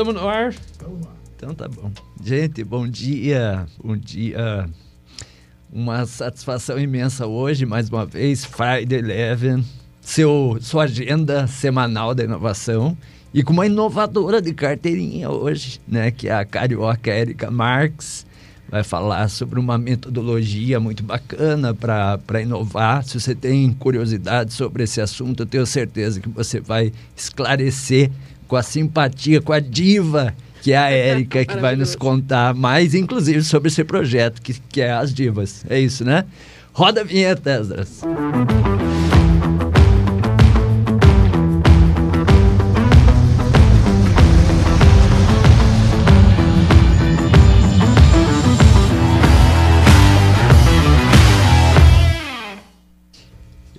Estamos no ar? Estamos. Então tá bom. Gente, bom dia. Bom dia. Uma satisfação imensa hoje, mais uma vez, Friday Eleven, seu, sua agenda semanal da inovação. E com uma inovadora de carteirinha hoje, né? Que é a carioca Érica Marx. Vai falar sobre uma metodologia muito bacana para inovar. Se você tem curiosidade sobre esse assunto, eu tenho certeza que você vai esclarecer com a simpatia, com a diva que é a Érica, que vai nos contar mais, inclusive, sobre esse projeto, que, que é As Divas. É isso, né? Roda a vinheta, Esdras.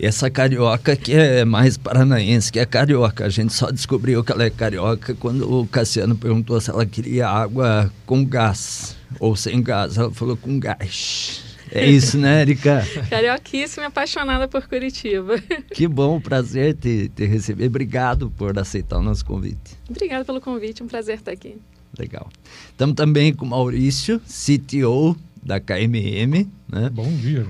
Essa carioca que é mais paranaense, que é carioca. A gente só descobriu que ela é carioca quando o Cassiano perguntou se ela queria água com gás ou sem gás. Ela falou com gás. É isso, né, Erika? Carioquíssima e apaixonada por Curitiba. Que bom, prazer te, te receber. Obrigado por aceitar o nosso convite. Obrigada pelo convite, um prazer estar aqui. Legal. Estamos também com o Maurício, CTO da KMM. Né? Bom dia,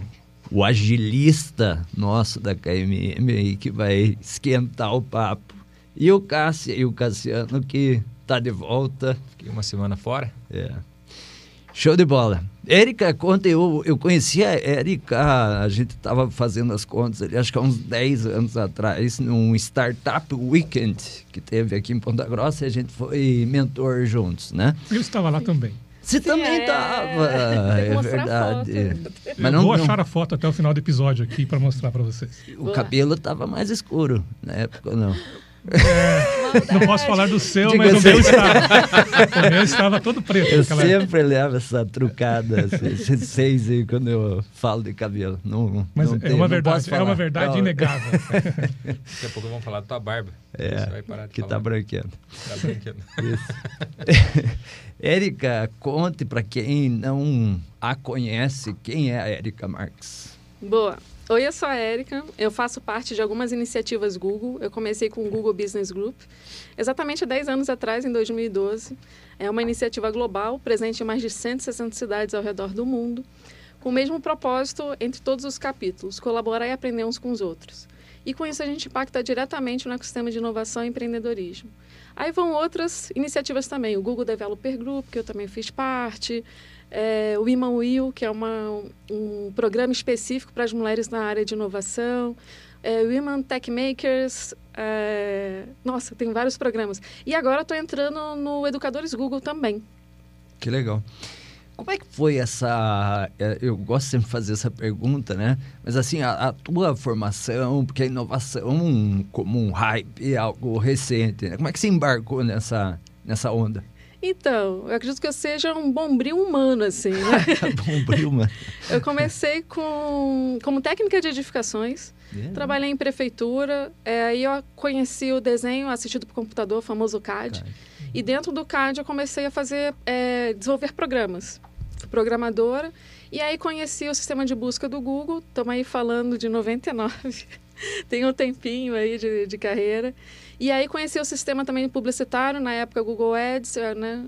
o agilista nosso da KMM aí que vai esquentar o papo. E o Cássio e o Cassiano que tá de volta. Fiquei uma semana fora. É. Show de bola. Érica, conta, eu, eu conheci a Érica, a gente estava fazendo as contas ali, acho que há uns 10 anos atrás, num Startup Weekend que teve aqui em Ponta Grossa, e a gente foi mentor juntos, né? Eu estava lá também. Você Sim, também estava, é, é verdade. Mas não, vou achar não... a foto até o final do episódio aqui para mostrar para vocês. O Boa. cabelo estava mais escuro na época, não? É, não posso falar do seu, Digo mas assim. o meu estava. O meu estava todo preto. Eu sempre época. levo essa trucada, esses seis aí, quando eu falo de cabelo. Não, mas não é, tem, uma verdade, é uma verdade inegável. Daqui a pouco vamos falar da tua barba. É, que está branqueando. Está branqueando. Isso. Érica, conte para quem não a conhece, quem é a Érica Marques? Boa. Oi, eu sou a Érica. Eu faço parte de algumas iniciativas Google. Eu comecei com o Google Business Group exatamente 10 anos atrás, em 2012. É uma iniciativa global, presente em mais de 160 cidades ao redor do mundo, com o mesmo propósito entre todos os capítulos: colaborar e aprender uns com os outros. E com isso a gente impacta diretamente no ecossistema de inovação e empreendedorismo. Aí vão outras iniciativas também, o Google Developer Group, que eu também fiz parte, é, o Iman Will, que é uma, um programa específico para as mulheres na área de inovação, é, Women Tech Makers, é, nossa, tem vários programas. E agora estou entrando no Educadores Google também. Que legal. Como é que foi essa. É, eu gosto sempre de fazer essa pergunta, né? Mas assim, a, a tua formação, porque a inovação como um hype é algo recente, né? Como é que você embarcou nessa, nessa onda? Então, eu acredito que eu seja um bombril humano, assim, né? bombril humano. eu comecei com, como técnica de edificações, yeah. trabalhei em prefeitura, é, aí eu conheci o desenho assistido por computador, o famoso CAD, CAD. e dentro do CAD eu comecei a fazer, é, desenvolver programas programadora. E aí conheci o sistema de busca do Google, estamos aí falando de 99, tem um tempinho aí de, de carreira. E aí conheci o sistema também publicitário, na época Google Ads, eh, né?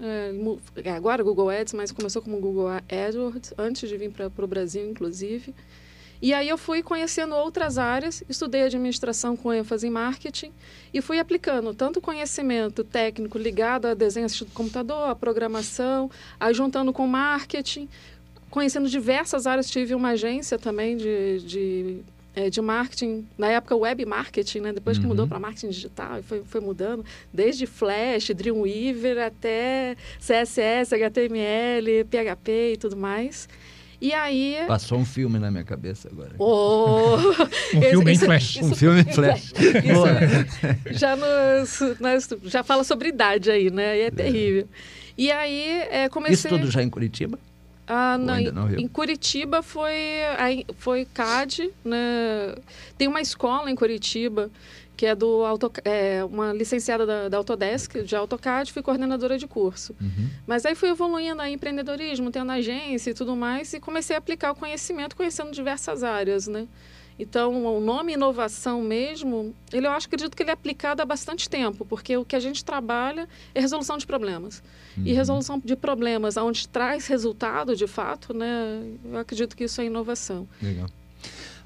É, agora Google Ads, mas começou como Google AdWords, antes de vir para o Brasil, inclusive. E aí eu fui conhecendo outras áreas, estudei administração com ênfase em marketing e fui aplicando tanto conhecimento técnico ligado a desenho do computador, a programação, aí juntando com marketing, conhecendo diversas áreas. Tive uma agência também de, de, é, de marketing, na época web marketing, né? depois que mudou uhum. para marketing digital, e foi, foi mudando, desde Flash, Dreamweaver até CSS, HTML, PHP e tudo mais. E aí. Passou um filme na minha cabeça agora. Oh, um filme em flash. um filme em flash. Isso, já, nos, nos, já fala sobre idade aí, né? E é, é. terrível. E aí é, comecei. Isso tudo já em Curitiba? Ah, em, Curitiba foi, foi CAD, né? Tem uma escola em Curitiba que é do auto, é, uma licenciada da, da, Autodesk, de AutoCAD, fui coordenadora de curso. Uhum. Mas aí fui evoluindo a empreendedorismo, tendo agência e tudo mais, e comecei a aplicar o conhecimento, conhecendo diversas áreas, né? Então, o nome inovação mesmo, ele eu acho acredito que ele é aplicado há bastante tempo, porque o que a gente trabalha é resolução de problemas. Uhum. E resolução de problemas onde traz resultado, de fato, né? Eu acredito que isso é inovação. Legal.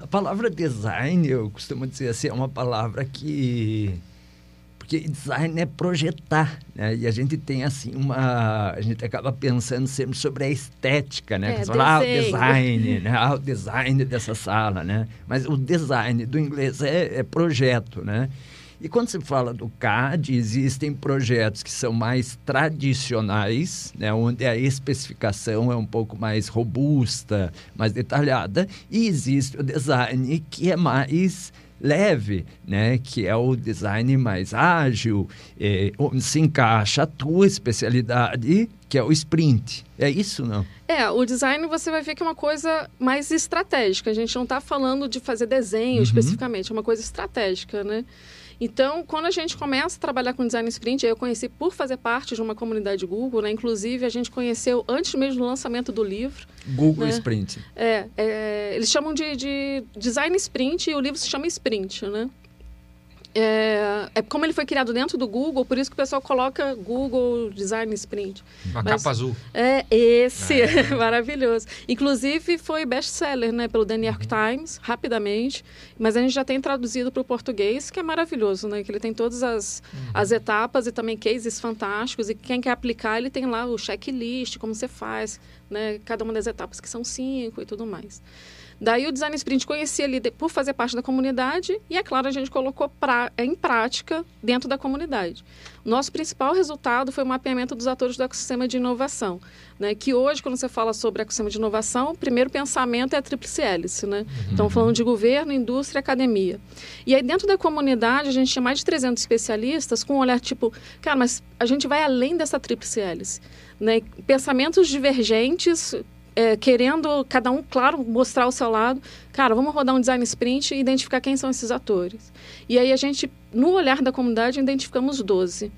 A palavra design, eu costumo dizer assim, é uma palavra que porque design é projetar, né? E a gente tem assim uma, a gente acaba pensando sempre sobre a estética, né? É, Fala, ah, o design, né? Ah, o design dessa sala, né? Mas o design do inglês é, é projeto, né? E quando se fala do CAD, existem projetos que são mais tradicionais, né, onde a especificação é um pouco mais robusta, mais detalhada, e existe o design que é mais leve, né? que é o design mais ágil, é, onde se encaixa a tua especialidade, que é o sprint. É isso, não? É, o design você vai ver que é uma coisa mais estratégica. A gente não está falando de fazer desenho uhum. especificamente, é uma coisa estratégica, né? Então, quando a gente começa a trabalhar com design sprint, eu conheci por fazer parte de uma comunidade Google, né? Inclusive, a gente conheceu antes mesmo do lançamento do livro. Google né? Sprint. É, é, eles chamam de, de design sprint e o livro se chama Sprint, né? É, é, como ele foi criado dentro do Google, por isso que o pessoal coloca Google Design Sprint. Uma Mas, capa azul. É, esse, é. maravilhoso. Inclusive foi best-seller né, pelo The New York uhum. Times, rapidamente. Mas a gente já tem traduzido para o português, que é maravilhoso, né? Que ele tem todas as, uhum. as etapas e também cases fantásticos. E quem quer aplicar, ele tem lá o checklist, como você faz, né? Cada uma das etapas, que são cinco e tudo mais. Daí o Design Sprint conhecia ali por fazer parte da comunidade e, é claro, a gente colocou pra, em prática dentro da comunidade. Nosso principal resultado foi o mapeamento dos atores do ecossistema de inovação, né? que hoje, quando você fala sobre ecossistema de inovação, o primeiro pensamento é a tríplice hélice. Né? Uhum. Então, falando de governo, indústria e academia. E aí, dentro da comunidade, a gente tinha mais de 300 especialistas com um olhar tipo, cara, mas a gente vai além dessa tríplice hélice. Né? Pensamentos divergentes é, querendo cada um, claro, mostrar o seu lado. Cara, vamos rodar um design sprint e identificar quem são esses atores. E aí a gente, no olhar da comunidade, identificamos 12.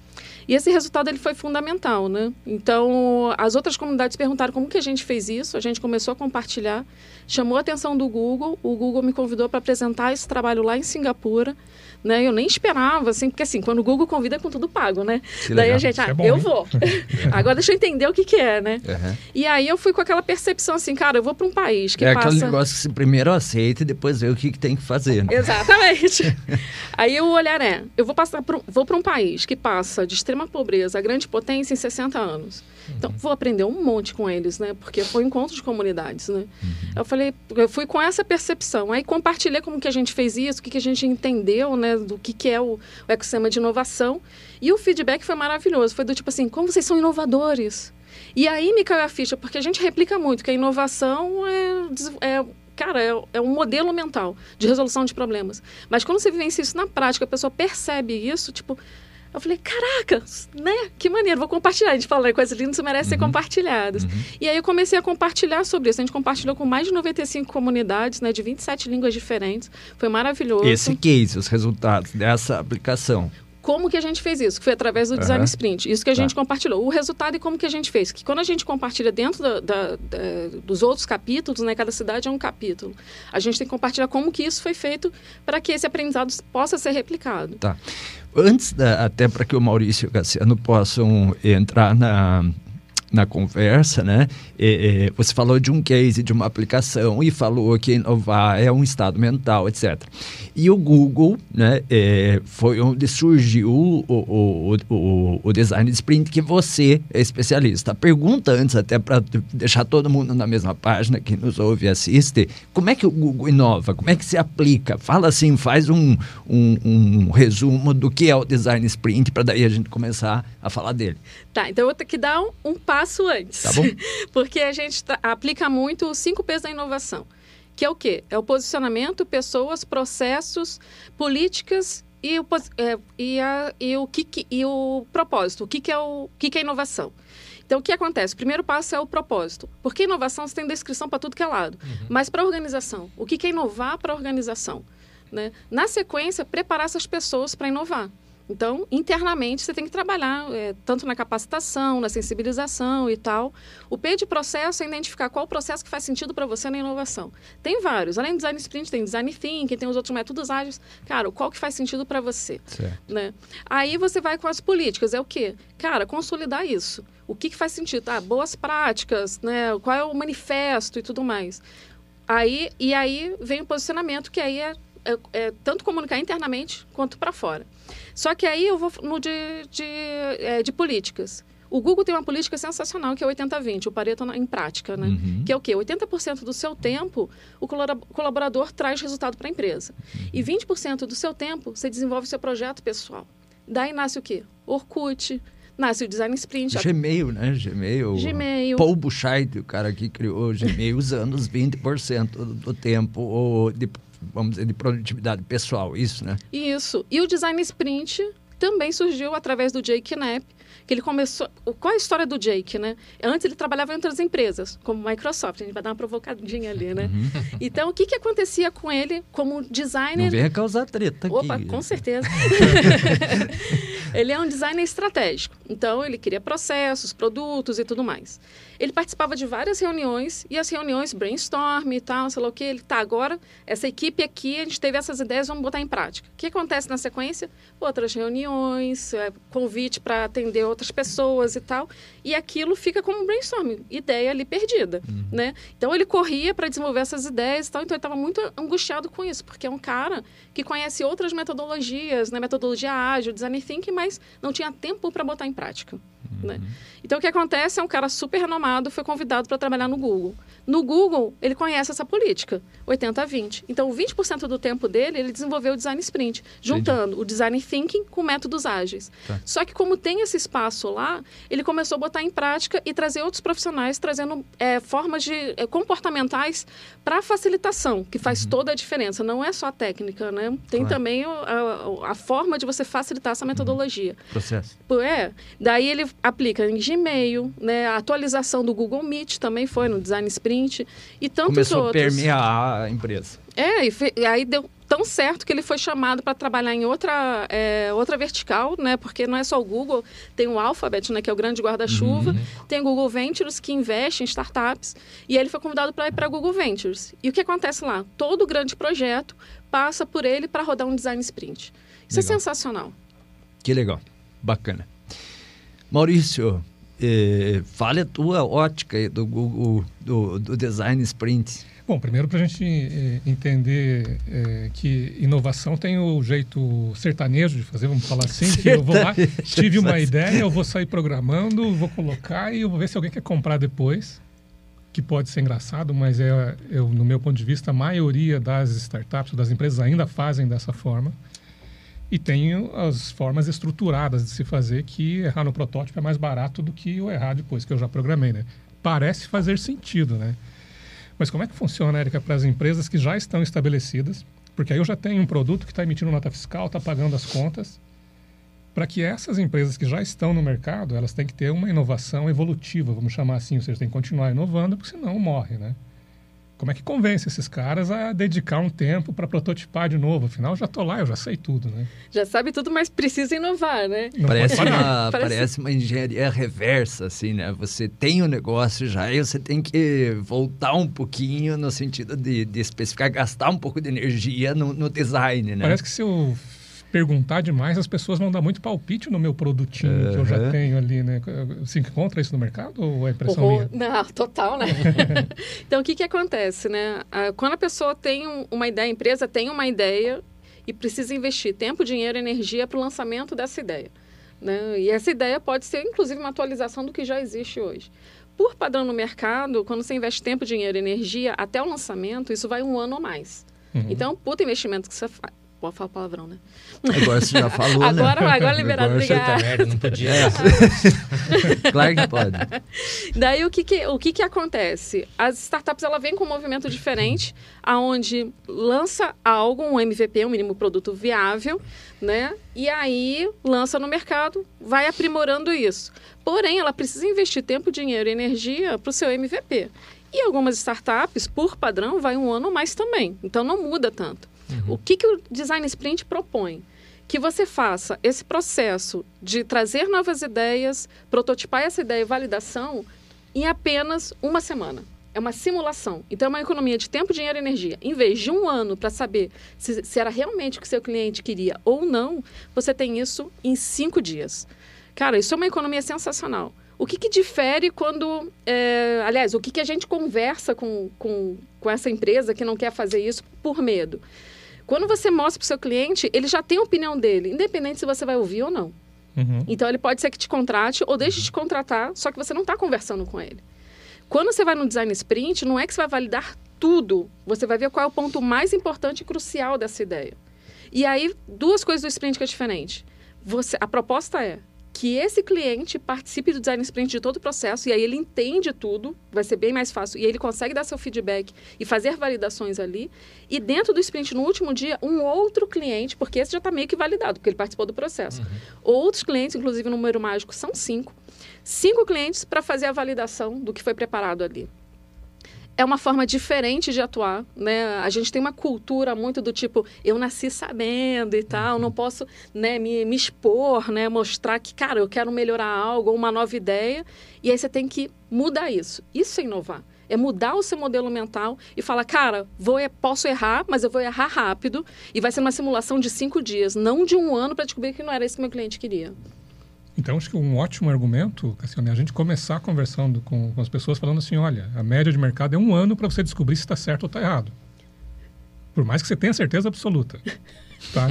E esse resultado ele foi fundamental, né? Então, as outras comunidades perguntaram como que a gente fez isso, a gente começou a compartilhar, chamou a atenção do Google, o Google me convidou para apresentar esse trabalho lá em Singapura, né? Eu nem esperava, assim, porque assim, quando o Google convida é com tudo pago, né? Que Daí legal. a gente, ah, é bom, eu hein? vou. Agora deixa eu entender o que que é, né? Uhum. E aí eu fui com aquela percepção assim, cara, eu vou para um país que é passa... É aquele negócio que você primeiro aceita e depois vê o que, que tem que fazer. Né? Exatamente. aí o olhar é, eu vou passar pro, vou para um país que passa de extrema pobreza a grande potência em 60 anos. Então, vou aprender um monte com eles, né? Porque foi um encontro de comunidades, né? Uhum. Eu falei, eu fui com essa percepção. Aí compartilhei como que a gente fez isso, o que, que a gente entendeu, né? Do que, que é o, o ecossistema de inovação. E o feedback foi maravilhoso. Foi do tipo assim, como vocês são inovadores. E aí me caiu a ficha, porque a gente replica muito que a inovação é, é cara, é, é, um modelo mental de resolução de problemas. Mas quando você vivencia isso na prática, a pessoa percebe isso, tipo, eu falei, caraca, né? Que maneiro, vou compartilhar. A gente fala, coisas lindas merecem uhum. ser compartilhadas. Uhum. E aí eu comecei a compartilhar sobre isso. A gente compartilhou com mais de 95 comunidades, né? De 27 línguas diferentes. Foi maravilhoso. Esse case, os resultados dessa aplicação. Como que a gente fez isso? Que foi através do uhum. Design Sprint. Isso que a tá. gente compartilhou. O resultado e como que a gente fez. Que quando a gente compartilha dentro da, da, da, dos outros capítulos, né? Cada cidade é um capítulo. A gente tem que compartilhar como que isso foi feito para que esse aprendizado possa ser replicado. Tá. Antes, da, até para que o Maurício e o Cassiano possam entrar na, na conversa, né? É, é, você falou de um case, de uma aplicação e falou que inovar é um estado mental, etc. E o Google, né, é, foi onde surgiu o, o, o, o, design sprint que você é especialista. Pergunta antes, até para deixar todo mundo na mesma página, que nos ouve e assiste, como é que o Google inova? Como é que se aplica? Fala assim, faz um, um, um resumo do que é o design sprint, para daí a gente começar a falar dele. Tá, então eu vou ter que dar um, um passo antes. Tá bom. Porque a gente aplica muito os cinco P's da inovação. Que é o quê? É o posicionamento, pessoas, processos, políticas e o, é, e, a, e o, que, que, e o propósito. O que, que, é, o, que, que é inovação? Então, o que acontece? O primeiro passo é o propósito. Porque inovação você tem descrição para tudo que é lado. Uhum. Mas para a organização, o que, que é inovar para a organização? Né? Na sequência, preparar essas pessoas para inovar. Então, internamente, você tem que trabalhar é, tanto na capacitação, na sensibilização e tal. O P de processo é identificar qual o processo que faz sentido para você na inovação. Tem vários. Além do design sprint, tem design thinking, tem os outros métodos ágeis. Cara, qual que faz sentido para você? Certo. Né? Aí você vai com as políticas. É o quê? Cara, consolidar isso. O que, que faz sentido? Ah, boas práticas, né? qual é o manifesto e tudo mais. Aí, e aí vem o posicionamento, que aí é, é, é tanto comunicar internamente quanto para fora. Só que aí eu vou no de, de, é, de políticas. O Google tem uma política sensacional que é 80-20, o Pareto em prática, né? Uhum. Que é o quê? 80% do seu tempo o colaborador traz resultado para a empresa. Uhum. E 20% do seu tempo você desenvolve seu projeto pessoal. Daí nasce o quê? Orkut, nasce o Design Sprint. Gmail, né? Gmail. Gmail. Paul Buchheit, o cara que criou o Gmail, usando os 20% do tempo de, vamos dizer, de produtividade pessoal, isso, né? Isso. E o Design Sprint também surgiu através do Jake Knapp, que ele começou. Qual é a história do Jake, né? Antes ele trabalhava em outras empresas, como Microsoft. A gente vai dar uma provocadinha ali, né? Uhum. Então, o que, que acontecia com ele como designer? Não venha causar treta aqui. Opa, com certeza. ele é um designer estratégico. Então, ele cria processos, produtos e tudo mais. Ele participava de várias reuniões e as reuniões brainstorm e tal, sei lá o que. Ele tá agora, essa equipe aqui, a gente teve essas ideias, vamos botar em prática. O que acontece na sequência? Outras reuniões, é, convite para atender outras pessoas e tal. E aquilo fica como um brainstorm, ideia ali perdida, Uhum. né? Então ele corria para desenvolver essas ideias e tal, então ele estava muito angustiado com isso, porque é um cara que conhece outras metodologias, né? Metodologia ágil, design thinking, mas não tinha tempo para botar em prática. Né? Então, o que acontece é um cara super renomado foi convidado para trabalhar no Google. No Google, ele conhece essa política, 80-20. Então, 20% do tempo dele, ele desenvolveu o design sprint, juntando o design thinking com métodos ágeis. Tá. Só que, como tem esse espaço lá, ele começou a botar em prática e trazer outros profissionais, trazendo é, formas de, é, comportamentais para facilitação, que faz toda a diferença. Não é só a técnica, né? Tem Claro. também o- a, a forma de você facilitar essa metodologia. Processo. Pô, É, daí ele aplica em Gmail, né? A atualização do Google Meet também foi no Design Sprint e tantos Começou a outros. permear a empresa. É, e, fe- e aí deu tão certo que ele foi chamado para trabalhar em outra, é, outra vertical, né? Porque não é só o Google, tem o Alphabet, né? Que é o grande guarda-chuva, tem o Google Ventures que investe em startups e aí ele foi convidado para ir para Google Ventures. E o que acontece lá? Todo grande projeto passa por ele para rodar um Design Sprint. Isso é Legal. sensacional. Que legal. Bacana. Maurício, eh, fale a tua ótica do Google, do, do Design Sprint. Bom, primeiro para a gente eh, entender eh, que inovação tem o jeito sertanejo de fazer, vamos falar assim, que eu vou lá, tive uma ideia, eu vou sair programando, vou colocar e eu vou ver se alguém quer comprar depois, que pode ser engraçado, mas é, eu, no meu ponto de vista, a maioria das startups, das empresas ainda fazem dessa forma. E tem as formas estruturadas de se fazer que errar no protótipo é mais barato do que o errar depois que eu já programei, né? Parece fazer sentido, né? Mas como é que funciona, Érica, para as empresas que já estão estabelecidas? Porque aí eu já tenho um produto que está emitindo nota fiscal, está pagando as contas. Para que essas empresas que já estão no mercado, elas têm que ter uma inovação evolutiva, vamos chamar assim, ou seja, tem que continuar inovando, porque senão morre, né? Como é que convence esses caras a dedicar um tempo para prototipar de novo? Afinal, eu já estou lá, eu já sei tudo, né? Já sabe tudo, mas precisa inovar, né? Parece uma, Parece- parece uma engenharia reversa, assim, né? Você tem o negócio já e você tem que voltar um pouquinho no sentido de, de especificar, gastar um pouco de energia no, no design, né? Parece que se eu perguntar demais, as pessoas vão dar muito palpite no meu produtinho que eu já tenho ali, né? Você encontra isso no mercado ou é impressão Horror. minha? Não, total, né? então, o que, que acontece, né? Ah, Quando a pessoa tem um- uma ideia, a empresa tem uma ideia e precisa investir tempo, dinheiro e energia para o lançamento dessa ideia. Né? E essa ideia pode ser, inclusive, uma atualização do que já existe hoje. Por padrão no mercado, quando você investe tempo, dinheiro e energia até o lançamento, isso vai um ano ou mais. Uhum. Então, puta investimento que você faz. Pode falar palavrão, né? Agora você já falou, Agora, né? agora liberado, Agora obrigada. Puta merda, não podia. Claro que pode. Daí o que que, o que que acontece? As startups ela vêm com um movimento diferente, aonde lança algo, um MVP, um mínimo produto viável, né? E aí lança no mercado, vai aprimorando isso. Porém, ela precisa investir tempo, dinheiro e energia para o seu MVP. E algumas startups, por padrão, vai um ano mais também. Então não muda tanto. O que, que o Design Sprint propõe? que você faça esse processo de trazer novas ideias, prototipar essa ideia e validação em apenas uma semana. É uma simulação. Então, é uma economia de tempo, dinheiro e energia. Em vez de um ano para saber se, se, era realmente o que seu cliente queria ou não, você tem isso em cinco dias. Cara, isso é uma economia sensacional. O que, que difere quando. É, aliás, o que, que a gente conversa com, com, com essa empresa que não quer fazer isso por medo? Quando você mostra para o seu cliente, ele já tem a opinião dele, independente se você vai ouvir ou não. Uhum. Então, ele pode ser que te contrate ou deixe de te contratar, só que você não está conversando com ele. Quando você vai no design sprint, não é que você vai validar tudo. Você vai ver qual é o ponto mais importante e crucial dessa ideia. E aí, duas coisas do sprint que é diferente. Você, a proposta é que esse cliente participe do design sprint de todo o processo e aí ele entende tudo, vai ser bem mais fácil e ele consegue dar seu feedback e fazer validações ali. E dentro do sprint, no último dia, um outro cliente, porque esse já está meio que validado, porque ele participou do processo. Uhum. Outros clientes, inclusive o número mágico, são cinco cinco clientes para fazer a validação do que foi preparado ali. É uma forma diferente de atuar, né? A gente tem uma cultura muito do tipo, eu nasci sabendo e tal, não posso né, me, me expor, né? Mostrar que, cara, eu quero melhorar algo, uma nova ideia. E aí você tem que mudar isso. Isso é inovar é mudar o seu modelo mental e falar, cara, vou, posso errar, mas eu vou errar rápido e vai ser uma simulação de cinco dias, não de um ano para descobrir que não era isso que meu cliente queria. Então, acho que um ótimo argumento, Cassiano, é a gente começar conversando com, com as pessoas falando assim, olha, a média de mercado é um ano para você descobrir se está certo ou está errado. Por mais que você tenha certeza absoluta. Tá?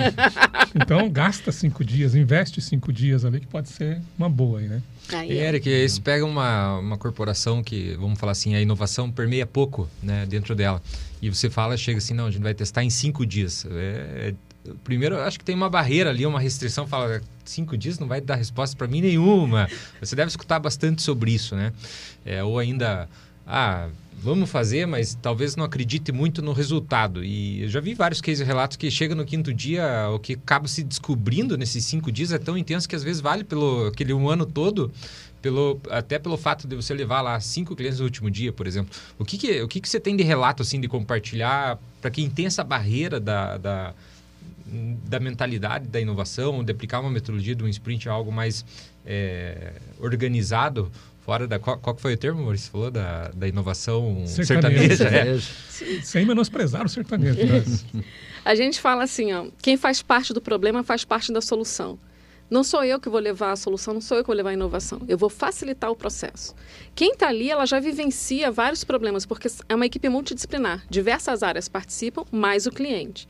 Então, gasta cinco dias, investe cinco dias ali, que pode ser uma boa aí, né? E, Eric, é. você pega uma, uma corporação que, vamos falar assim, a inovação permeia pouco né, dentro dela. E você fala, chega assim, não, a gente vai testar em cinco dias. É, é primeiro, acho que tem uma barreira ali, uma restrição, fala cinco dias não vai dar resposta para mim nenhuma. Você deve escutar bastante sobre isso, né? É, ou ainda, ah, vamos fazer, mas talvez não acredite muito no resultado. E eu já vi vários cases relatos que chega no quinto dia, o que acaba se descobrindo nesses cinco dias é tão intenso que às vezes vale pelo aquele um ano todo. Pelo, até pelo fato de você levar lá cinco clientes no último dia, por exemplo. O que, que, o que, que você tem de relato assim de compartilhar para quem tem essa barreira da, da da mentalidade da inovação, de aplicar uma metodologia de um sprint a algo mais é, organizado, fora da. Qual, qual foi o termo, Maurício? falou da, da inovação sertaneja. sertaneja é. Sem menosprezar o sertanejo. Né? a gente fala assim, ó, quem faz parte do problema faz parte da solução. Não sou eu que vou levar a solução, não sou eu que vou levar a inovação. Eu vou facilitar o processo. Quem está ali, ela já vivencia vários problemas, porque é uma equipe multidisciplinar. Diversas áreas participam, mais o cliente.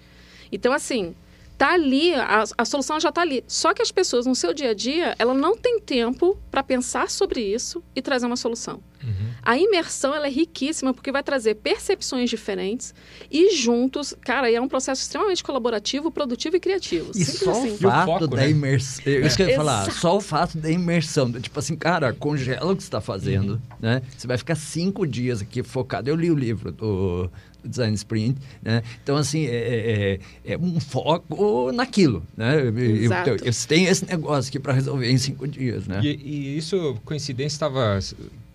Então, assim, tá ali, a, a solução já está ali. Só que as pessoas no seu dia a dia, ela não tem tempo para pensar sobre isso e trazer uma solução. Uhum. A imersão ela é riquíssima porque vai trazer percepções diferentes e juntos, cara, é um processo extremamente colaborativo, produtivo e criativo. E só assim. o fato o foco, da né? imersão, é isso que eu ia falar, só o fato da imersão, tipo assim, cara, congela o que você está fazendo, uhum. né? Você vai ficar cinco dias aqui focado. Eu li o livro do design sprint, né? Então, assim, é, é, é, é um foco naquilo, né? Exato. Eu, eu, eu tenho esse negócio aqui para resolver em cinco dias, né? E, e isso, coincidência, estava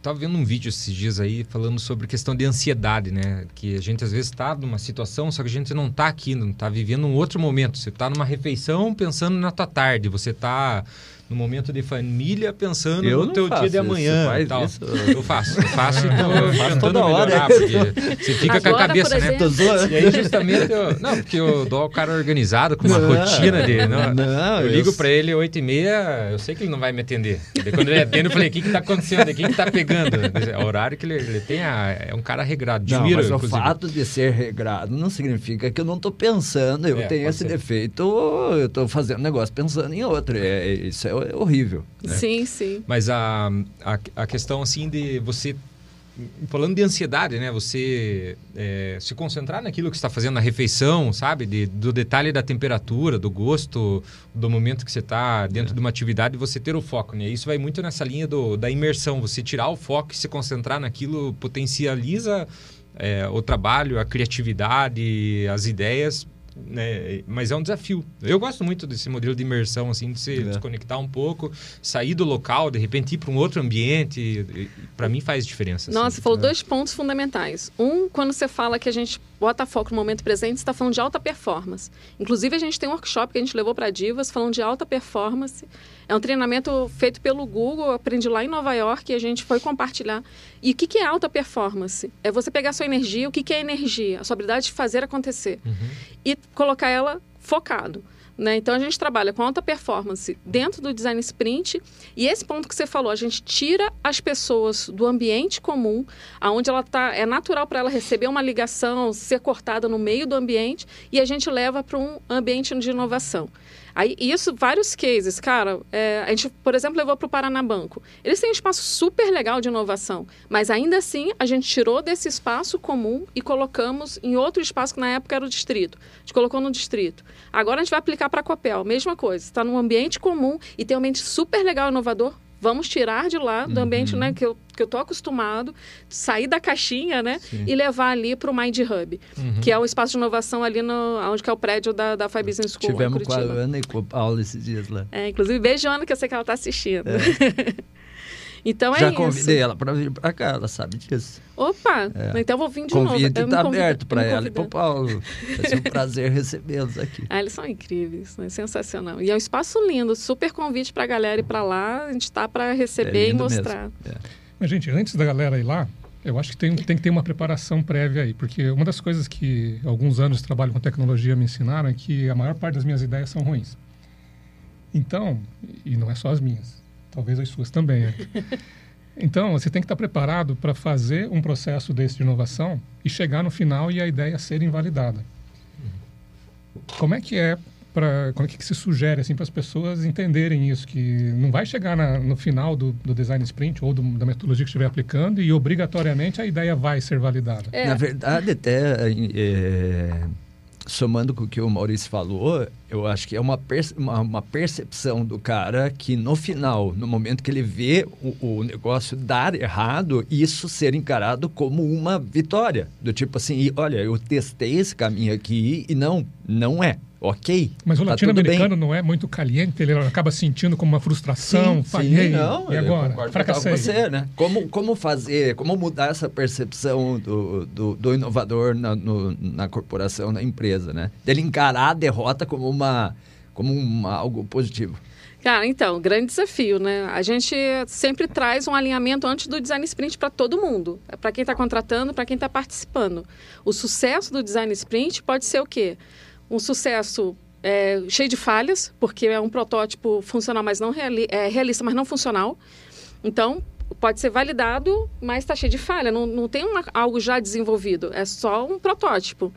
estava vendo um vídeo esses dias aí falando sobre questão de ansiedade, né? Que a gente às vezes está numa situação, só que a gente não está aqui, não está vivendo um outro momento. Você está numa refeição pensando na tua tarde, você está no momento de família, pensando eu no teu dia de amanhã. Faz tal. Isso? Eu faço, eu faço, então, eu faço toda hora. Você fica Agora, com a cabeça, né? E aí justamente eu, não, porque eu dou o cara organizado com uma não, rotina de, não, não eu ligo para ele oito e meia, eu sei que ele não vai me atender. Daí, quando ele atende, eu falei, o que que tá acontecendo? O que que tá pegando? É o horário que ele, ele tem, a, é um cara regrado. Não, mas inclusive. o fato de ser regrado não significa que eu não tô pensando, eu é, tenho esse ser. defeito, eu tô fazendo negócio pensando em outro. É, isso é é horrível. Né? Sim, sim. Mas a, a, a, questão, assim, de você... Falando de ansiedade, né? Você é, se concentrar naquilo que está fazendo na refeição, sabe? De, do detalhe da temperatura, do gosto, do momento que você está dentro é. de uma atividade, você ter o foco, né? Isso vai muito nessa linha do, da imersão. Você tirar o foco e se concentrar naquilo potencializa é, o trabalho, a criatividade, as ideias né? Mas é um desafio. Eu gosto muito desse modelo de imersão, assim, de se é. desconectar um pouco, sair do local, de repente ir para um outro ambiente. Para mim faz diferença. Nossa, assim. você falou é. dois pontos fundamentais. Um, quando você fala que a gente bota foco no momento presente, está falando de alta performance. Inclusive, a gente tem um workshop que a gente levou para Divas falando de alta performance. É um treinamento feito pelo Google, aprendi lá em Nova York e a gente foi compartilhar. E o que, que é alta performance? É você pegar a sua energia, o que, que é energia? A sua habilidade de fazer acontecer. Uhum. E colocar ela focado. Né? Então a gente trabalha com alta performance dentro do design sprint e esse ponto que você falou, a gente tira as pessoas do ambiente comum, aonde ela tá, é natural para ela receber uma ligação, ser cortada no meio do ambiente e a gente leva para um ambiente de inovação. Aí, isso, vários cases, cara, é, a gente, por exemplo, levou para o Paranabanco. Eles têm um espaço super legal de inovação, mas ainda assim a gente tirou desse espaço comum e colocamos em outro espaço que na época era o distrito. A gente colocou no distrito. Agora a gente vai aplicar para a Copel, mesma coisa. Está num ambiente comum e tem um ambiente super legal, inovador, vamos tirar de lá do ambiente né, uhum. que eu que eu tô acostumado, sair da caixinha, né, Sim. e levar ali para o Mind Hub, uhum. que é o espaço de inovação ali no onde que é o prédio da da Five Business School. Tivemos com a Ana e com o Paulo esses dias lá. É, inclusive beijo Ana que eu sei que ela está assistindo. É. Então é Já isso. convidei ela para vir para cá, ela sabe disso. Opa, é. então vou vir de Convite novo. Convite está aberto para ela e para o Paulo. Vai ser um prazer recebê-los aqui. Ah, eles são incríveis, né? sensacional. E é um espaço lindo, super convite para a galera ir para lá. A gente está para receber é e mostrar. É. Mas, gente, antes da galera ir lá, eu acho que tem, tem que ter uma preparação prévia aí, porque uma das coisas que alguns anos de trabalho com tecnologia me ensinaram é que a maior parte das minhas ideias são ruins. Então, e não é só as minhas, talvez as suas também. Né? Então, você tem que estar preparado para fazer um processo desse de inovação e chegar no final e a ideia ser invalidada. Como é que é para como é que se sugere assim para as pessoas entenderem isso que não vai chegar na, no final do, do, design sprint ou do, da metodologia que estiver aplicando e obrigatoriamente a ideia vai ser validada. É. Na verdade, até é, somando com o que o Maurício falou, eu acho que é uma, perce uma, uma, percepção do cara que no final, no momento que ele vê o, o, negócio dar errado, isso ser encarado como uma vitória. Do tipo assim, olha, eu testei esse caminho aqui e não, não é ok. Mas o tá latino-americano não é muito caliente, ele acaba sentindo como uma frustração, sim, falhei, sim, não, e agora? Fracassei. Com você, né? Como, como fazer, como mudar essa percepção do, do, do inovador na, no, na corporação, na empresa, né? Dele encarar a derrota como, uma, como uma, algo positivo. Cara, então, grande desafio, né? A gente sempre traz um alinhamento antes do design sprint para todo mundo, para quem está contratando, para quem está participando. O sucesso do design sprint pode ser o quê? um sucesso é, cheio de falhas, porque é um protótipo funcional, mas não reali é, realista, mas não funcional. Então, pode ser validado, mas está cheio de falha. Não, não tem uma, algo já desenvolvido, é só um protótipo.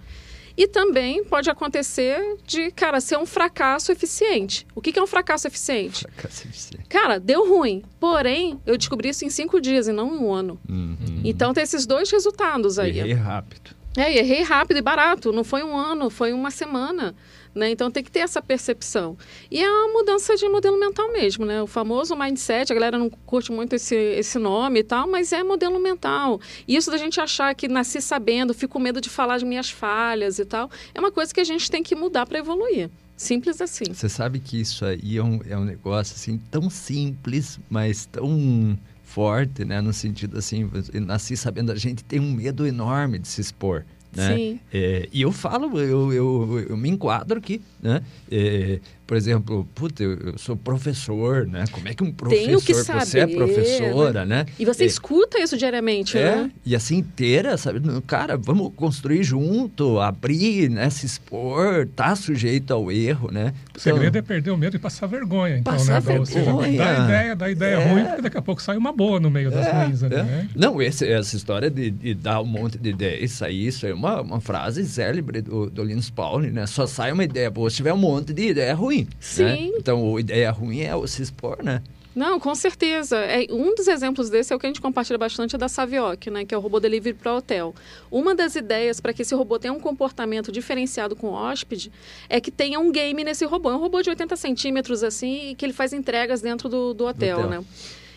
E também pode acontecer de, cara, ser um fracasso eficiente. O que, que é um fracasso eficiente? Fracasso eficiente. Cara, deu ruim. Porém, eu descobri isso em cinco dias e não um ano. Uhum. Então tem esses dois resultados aí. E rápido. É, errei rápido e barato. Não foi um ano, foi uma semana. Né? Então tem que ter essa percepção. E é uma mudança de modelo mental mesmo, né? O famoso mindset, a galera não curte muito esse, esse nome e tal, mas é modelo mental. E isso da gente achar que nasci sabendo, fico com medo de falar as minhas falhas e tal, é uma coisa que a gente tem que mudar para evoluir. Simples assim. Você sabe que isso aí é um, é um negócio assim tão simples, mas tão forte, né? No sentido assim, nasci sabendo, a gente tem um medo enorme de se expor. Né? Sim. É, e eu falo, eu, eu, eu, me enquadro aqui, né? É, por exemplo, puta, eu, sou professor, né? Como é que um professor, que saber, você é professora, né? E você é, escuta isso diariamente, é, né? E assim inteira, sabe? Cara, vamos construir junto, abrir, né? Se expor, tá sujeito ao erro, né? O segredo então, é perder o medo e passar vergonha, então, passar né? Vergonha. Dá ideia, dá ideia é. ruim, porque daqui a pouco sai uma boa no meio das é, ruins ali, é. né? Não, esse, essa história de, de, dar um monte de ideia e sair, isso é uma, uma frase célebre do, do Linus Pauling, né? Só sai uma ideia boa se tiver um monte de ideia ruim ruim. Né? Sim. Né? Então, a ideia ruim é se expor, né? Não, com certeza. É, um dos exemplos desse é o que a gente compartilha bastante é da Savioc, né, que é o robô delivery para hotel. Uma das ideias para que esse robô tenha um comportamento diferenciado com o hóspede é que tenha um game nesse robô. É um robô de 80 centímetros, assim, e que ele faz entregas dentro do, do hotel, do hotel. né?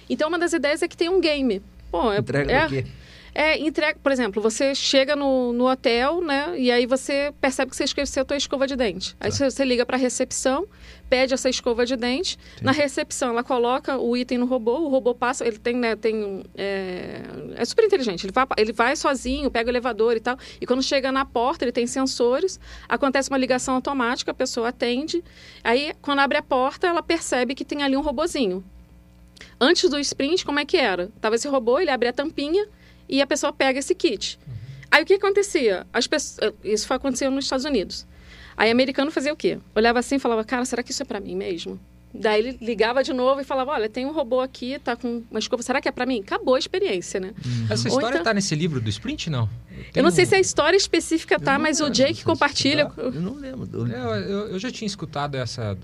Então, uma das ideias é que tenha um game. Pô, é, Entrega é, É, entrega, por exemplo, você chega no, no hotel, né? E aí você percebe que você esqueceu a tua escova de dente. Aí você, você liga para a recepção, pede essa escova de dente. Na recepção, ela coloca o item no robô, o robô passa, ele tem, né, tem é, é super inteligente. Ele vai, ele vai sozinho, pega o elevador e tal. E quando chega na porta, ele tem sensores, acontece uma ligação automática, a pessoa atende. Aí, quando abre a porta, ela percebe que tem ali um robozinho. Antes do sprint, como é que era? Tava esse robô, ele abre a tampinha e a pessoa pega esse kit. Uhum. Aí o que acontecia? As pessoas, isso foi acontecendo nos Estados Unidos. Aí americano fazia o quê? Olhava assim e falava, cara, será que isso é para mim mesmo? Daí ele ligava de novo e falava: Olha, tem um robô aqui, tá com uma escova, será que é para mim? Acabou a experiência, né? Uhum. Essa história então... tá nesse livro do Sprint, não? Eu não sei se a história específica tá, mas o Jake compartilha. Eu não lembro. Eu, eu, eu, já tinha escutado essa,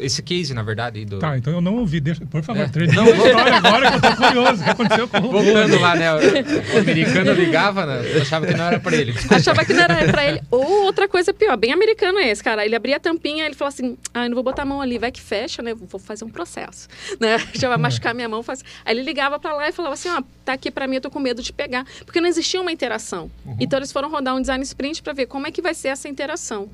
esse case, na verdade. Do... Tá, então eu não ouvi. Deixa, por favor, é. não, a história agora que eu tô curioso. O que aconteceu com o robô? Voltando lá, né? O, americano ligava, né? achava que não era para ele. Achava que não era para ele. Ou outra coisa pior, bem americano é esse, cara. Ele abria a tampinha ele falou assim: Ah, eu não vou botar a mão ali, vai que fecha, né? Vou fazer um processo. Né? Já vai machucar minha mão. Faz... Aí ele ligava para lá e falava assim: Ó, tá aqui para mim, eu tô com medo de pegar. Porque não existia uma interação. Uhum. Então eles foram rodar um design sprint para ver como é que vai ser essa interação.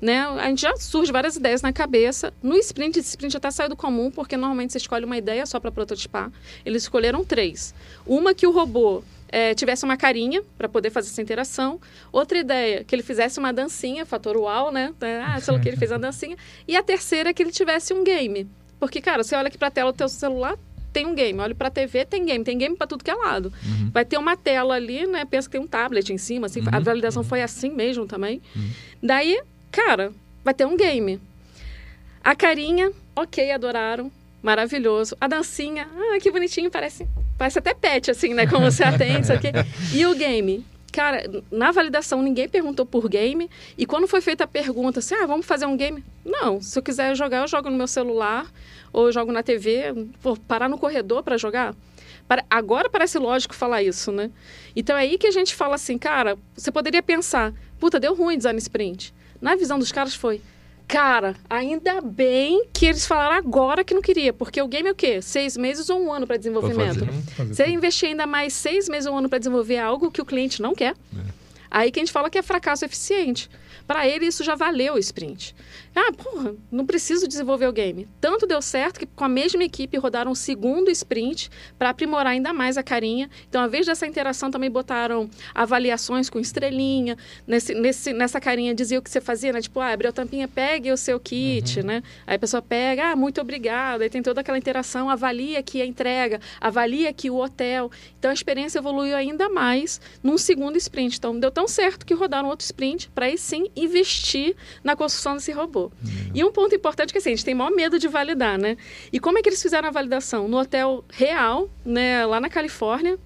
Né? A gente já surge várias ideias na cabeça. No sprint, esse sprint até saiu do comum, porque normalmente você escolhe uma ideia só para prototipar. Eles escolheram três. Uma que o robô é, tivesse uma carinha para poder fazer essa interação. Outra ideia, que ele fizesse uma dancinha, fator uau, né? Ah, sei lá que ele fez uma dancinha. E a terceira, que ele tivesse um game. Porque, cara, você olha aqui para a tela do teu celular, tem um game. Olha para a TV, tem game. Tem game para tudo que é lado. Uhum. Vai ter uma tela ali, né? Pensa que tem um tablet em cima. Assim, uhum. A validação foi assim mesmo também. Uhum. Daí, cara, vai ter um game. A carinha, ok, adoraram. Maravilhoso. A dancinha, ah, que bonitinho, parece, parece até pet, assim, né? Como você atende, isso aqui. E o game? Cara, na validação ninguém perguntou por game. E quando foi feita a pergunta assim, ah, vamos fazer um game? Não, se eu quiser jogar, eu jogo no meu celular ou eu jogo na TV. Vou parar no corredor para jogar? Agora parece lógico falar isso, né? Então é aí que a gente fala assim, cara, você poderia pensar, puta, deu ruim design sprint. Na visão dos caras foi, Cara, ainda bem que eles falaram agora que não queria, porque o game é o quê? Seis meses ou um ano para desenvolvimento. Fazer, Você investir ainda mais seis meses ou um ano para desenvolver algo que o cliente não quer. É. Aí que a gente fala que é fracasso eficiente. Para ele, isso já valeu o sprint. Ah, porra, não preciso desenvolver o game. Tanto deu certo que com a mesma equipe rodaram um segundo sprint para aprimorar ainda mais a carinha. Então, ao invés dessa interação, também botaram avaliações com estrelinha. Nesse, nesse, nessa carinha dizia o que você fazia, né? Tipo, ah, abriu a tampinha, pegue o seu kit, uhum. né? Aí a pessoa pega, ah, muito obrigada. Aí tem toda aquela interação, avalia aqui a entrega, avalia aqui o hotel. Então, a experiência evoluiu ainda mais num segundo sprint. Então, deu tão certo que rodaram outro sprint para aí sim investir na construção desse robô. Uhum. E um ponto importante é que assim, a gente tem maior medo de validar, né? E como é que eles fizeram a validação? No hotel real, né, lá na Califórnia,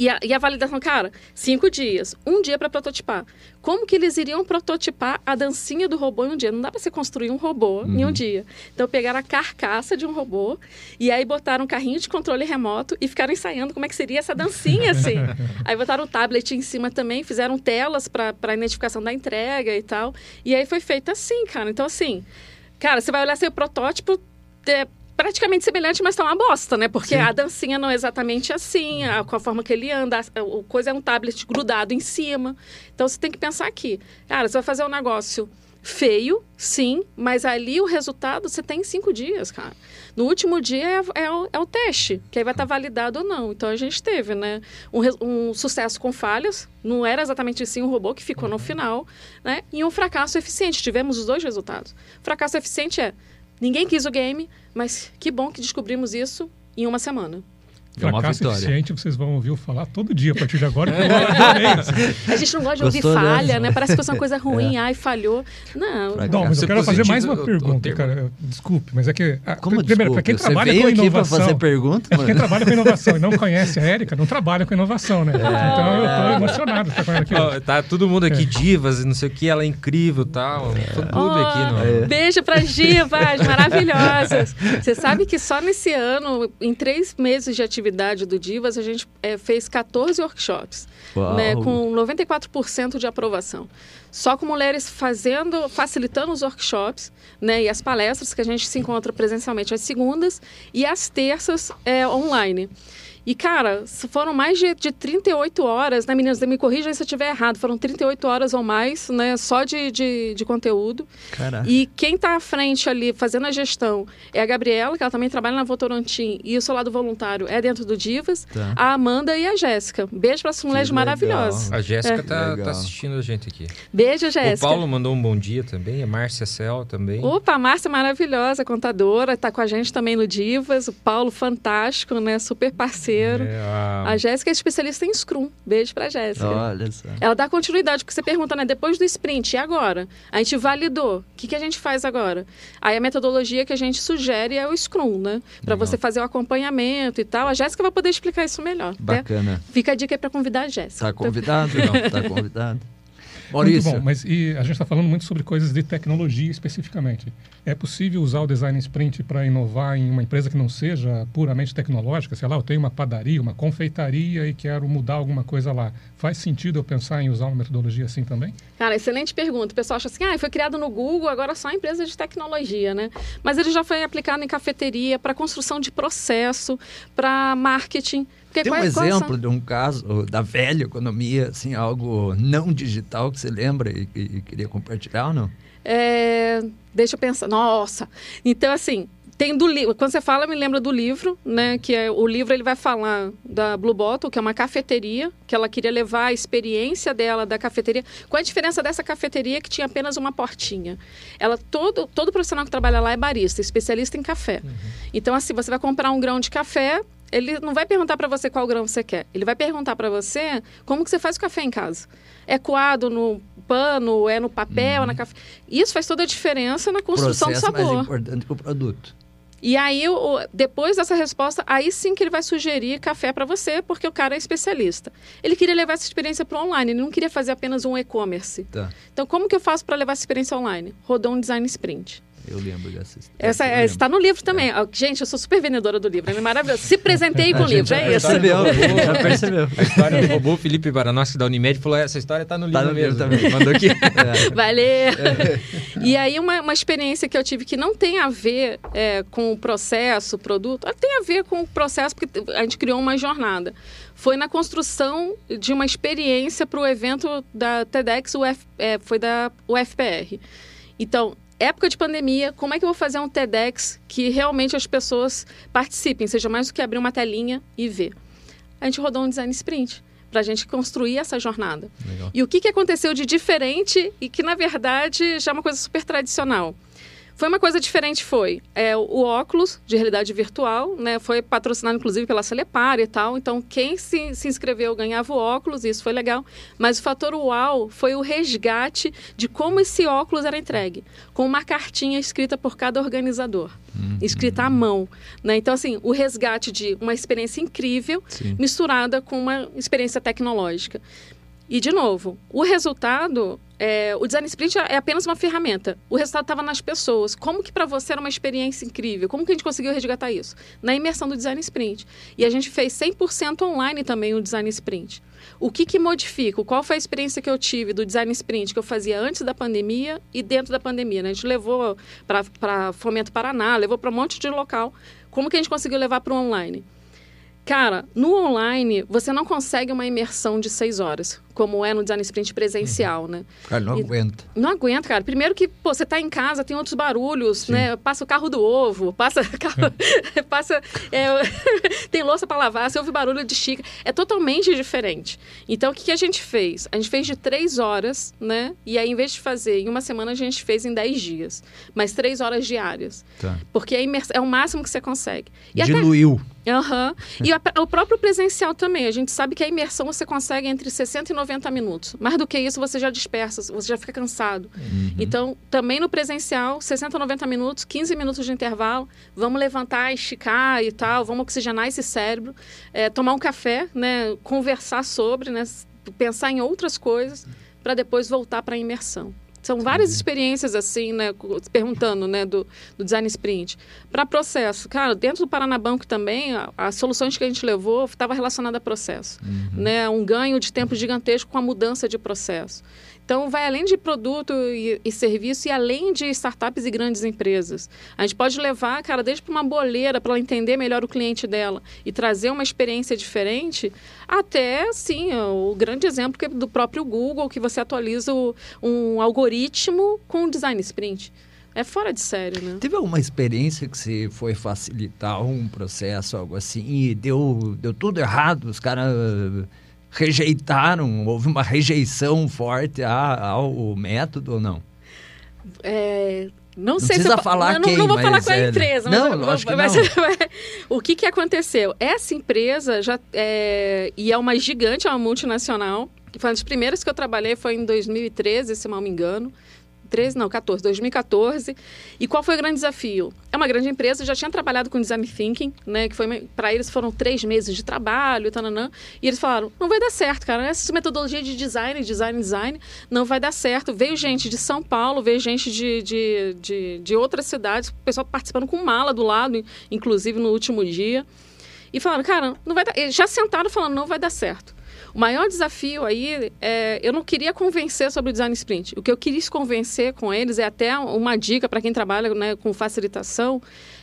e a, e a, validação, cara, cinco dias, um dia para prototipar. Como que eles iriam prototipar a dancinha do robô em um dia? Não dá para você construir um robô uhum. em um uhum. dia. Então pegaram a carcaça de um robô e aí botaram um carrinho de controle remoto e ficaram ensaiando como é que seria essa dancinha assim. aí botaram o tablet em cima também, fizeram telas para identificação da entrega e tal. E aí foi feito assim, cara. Então assim, cara, você vai olhar seu protótipo praticamente semelhante, mas tá uma bosta, né? Porque Sim. a dancinha não é exatamente assim, a, com a forma que ele anda, a, a coisa é um tablet grudado em cima. Então você tem que pensar aqui. Cara, você vai fazer um negócio feio, sim, mas ali o resultado você tem em cinco dias, cara. No último dia é, é, o, é o, teste, que aí vai estar tá validado ou não. Então a gente teve, né? Um, um, sucesso com falhas, não era exatamente assim o robô que ficou no uhum. final, né? E um fracasso eficiente. Tivemos os dois resultados. Fracasso eficiente é ninguém quis o game, mas que bom que descobrimos isso em uma semana. É uma Fracasso vitória. eficiente, vocês vão ouvir eu falar todo dia a partir de agora. Que a gente não gosta de ouvir Gostou falha, dessa? né? Parece que foi uma coisa ruim, é. ai, falhou. Não. Não, mas eu quero fazer mais uma pergunta, cara. Desculpe, mas é que. Ah, Como primeiro, para quem Você trabalha com inovação. fazer pergunta, é quem trabalha com inovação e não conhece a Érica, não trabalha com inovação, né? É. Então eu tô emocionado com aqui. Oh, tá todo mundo aqui, é. divas, não sei o que, ela é incrível e tal. Tudo oh, aqui, não. Beijo para divas maravilhosas. Você sabe que só nesse ano, em três meses de atividade, atividade do Divas, a gente é, fez 14 workshops, né, com 94% de aprovação. Só com mulheres fazendo, facilitando os workshops né, e as palestras que a gente se encontra presencialmente às segundas e às terças é, online. E, cara, foram mais de, de 38 horas, né, meninas? Me corrijam se eu estiver errado. Foram 38 horas ou mais, né? Só de, de, de conteúdo. Caraca. E quem está à frente ali, fazendo a gestão, é a Gabriela, que ela também trabalha na Votorantim. E o seu lado voluntário é dentro do Divas. Tá. A Amanda e a Jéssica. Beijo para essas mulheres legal. maravilhosas. A Jéssica É. tá, tá assistindo a gente aqui. Beijo, O Jéssica. Paulo mandou um bom dia também, a Márcia Cel também. Opa, a Márcia é maravilhosa, contadora, está com a gente também no Divas. O Paulo, fantástico, né? Super parceiro. É, a- A Jéssica é especialista em Scrum. Beijo pra Jéssica. Olha só. Ela dá continuidade, porque você pergunta, né? Depois do sprint, e agora? A gente validou. O que, que a gente faz agora? Aí a metodologia que a gente sugere é o Scrum, né? Para Legal. você fazer o acompanhamento e tal. A Jéssica vai poder explicar isso melhor. né? Bacana. Fica a dica aí para convidar a Jéssica. Tá convidado? Tá convidado. Muito Maurício. bom, mas e a gente está falando muito sobre coisas de tecnologia especificamente. É possível usar o design sprint para inovar em uma empresa que não seja puramente tecnológica? Sei lá, eu tenho uma padaria, uma confeitaria e quero mudar alguma coisa lá. Faz sentido eu pensar em usar uma metodologia assim também? Cara, excelente pergunta. O pessoal acha assim, ah, foi criado no Google, agora só empresa de tecnologia, né? Mas ele já foi aplicado em cafeteria, para construção de processo, para marketing. Porque Tem um são- exemplo de um caso da velha economia, assim, algo não digital que você lembra e, e- e queria compartilhar ou não? É, deixa eu pensar. Nossa. Então, assim, tem do livro. Quando você fala, me lembra do livro, né? Que é, o livro ele vai falar da Blue Bottle, que é uma cafeteria, que ela queria levar a experiência dela da cafeteria. Qual é a diferença dessa cafeteria que tinha apenas uma portinha? Ela, todo, todo profissional que trabalha lá é barista, especialista em café. Então, assim, você vai comprar um grão de café. Ele não vai perguntar para você qual grão você quer. Ele vai perguntar para você como que você faz o café em casa. É coado no pano, é no papel, na café. Isso faz toda a diferença na construção Processo do sabor. mais importante que o produto. E aí, depois dessa resposta, aí sim que ele vai sugerir café para você, porque o cara é especialista. Ele queria levar essa experiência para online, ele não queria fazer apenas um e-commerce. Tá. Então, como que eu faço para levar essa experiência online? Rodou um design sprint. Eu lembro dessa história. Essa é, está no livro também. Ah, Gente, eu sou super vendedora do livro, é maravilhoso. Se presentei com A o livro, já é isso. percebeu, já percebeu. A história do robô Felipe Baranossi da Unimed falou: essa história tá no livro Tá no livro mesmo. também. Mandou aqui. É. Vai ler. E aí, uma, uma experiência que eu tive que não tem a ver é, com o processo, o produto, ah, tem a ver com o processo, porque a gente criou uma jornada. Foi na construção de uma experiência para o evento da TEDx, UF, é, foi da UFPR. Então, época de pandemia, como é que eu vou fazer um TEDx que realmente as pessoas participem, seja mais do que abrir uma telinha e ver? A gente rodou um design sprint para a gente construir essa jornada. Legal. E o que, que aconteceu de diferente e que, na verdade, já é uma coisa super tradicional? Foi uma coisa diferente, foi é, o óculos de realidade virtual, né? Foi patrocinado, inclusive, pela Celepar e tal. Então, quem se, se inscreveu ganhava o óculos, isso foi legal. Mas o fator uau foi o resgate de como esse óculos era entregue. Com uma cartinha escrita por cada organizador. Escrita à mão. Né? Então, assim, o resgate de uma experiência incrível Sim. misturada com uma experiência tecnológica. E, de novo, o resultado, é, o design sprint é apenas uma ferramenta. O resultado estava nas pessoas. Como que para você era uma experiência incrível? Como que a gente conseguiu resgatar isso? Na imersão do design sprint. E a gente fez 100% online também o design sprint. O que, que modifica? Qual foi a experiência que eu tive do design sprint que eu fazia antes da pandemia e dentro da pandemia? Né? A gente levou para Fomento Paraná, levou para um monte de local. Como que a gente conseguiu levar para o online? Cara, no online, você não consegue uma imersão de seis horas, como é no design sprint presencial, né? Cara, não E- aguenta. Não aguenta, cara. Primeiro que, pô, você tá em casa, tem outros barulhos, né? Passa o carro do ovo, passa... carro- passa é, tem louça para lavar, você ouve barulho de xícara. É totalmente diferente. Então, o que, que a gente fez? A gente fez de três horas, né? E aí, em vez de fazer em uma semana, a gente fez em dez dias. Mas três horas diárias. Tá. Porque a imersão é o máximo que você consegue. E até- Aham. E a- o próprio presencial também. A gente sabe que a imersão você consegue entre 60 e 90 minutos. Mais do que isso, você já dispersa, você já fica cansado. Então, também no presencial, 60, 90 minutos, 15 minutos de intervalo. Vamos levantar, esticar e tal, vamos oxigenar esse cérebro, é, tomar um café, né, conversar sobre, né, pensar em outras coisas, para depois voltar para a imersão. São várias experiências assim, né? Perguntando, né, do, do design sprint. Para processo, cara, dentro do Paranabanco também, as soluções que a gente levou estava relacionada a processo, né? Um ganho de tempo gigantesco com a mudança de processo. Então, vai além de produto e, e, serviço e além de startups e grandes empresas. A gente pode levar, cara, desde para uma boleira para ela entender melhor o cliente dela e trazer uma experiência diferente, até, sim, o grande exemplo que é do próprio Google, que você atualiza o, um algoritmo com design sprint. É fora de sério, né? Teve alguma experiência que você foi facilitar um processo, algo assim, e deu, deu tudo errado? Os caras rejeitaram, houve uma rejeição forte ao método ou não? É, não, não sei precisa se falar eu, quem, não, não vou falar com a é... empresa. Não, mas, lógico mas, que não. o que, que aconteceu? Essa empresa já é, e é uma gigante, é uma multinacional. Foi uma das primeiras que eu trabalhei, foi em 2013, se mal me engano. 13, não, 14, 2014. E qual foi o grande desafio? É uma grande empresa, já tinha trabalhado com design thinking, né? Que foi para eles foram três meses de trabalho, tananã, e eles falaram: não vai dar certo, cara. Essa metodologia de design, design, design, não vai dar certo. Veio gente de São Paulo, veio gente de, de, de, de outras cidades, o pessoal participando com mala do lado, inclusive no último dia. E falaram, cara, não vai dar. Eles já sentaram falando, não vai dar certo. O maior desafio aí é, eu não queria convencer sobre o design sprint. O que eu quis convencer com eles é até uma dica para quem trabalha né, com facilitação,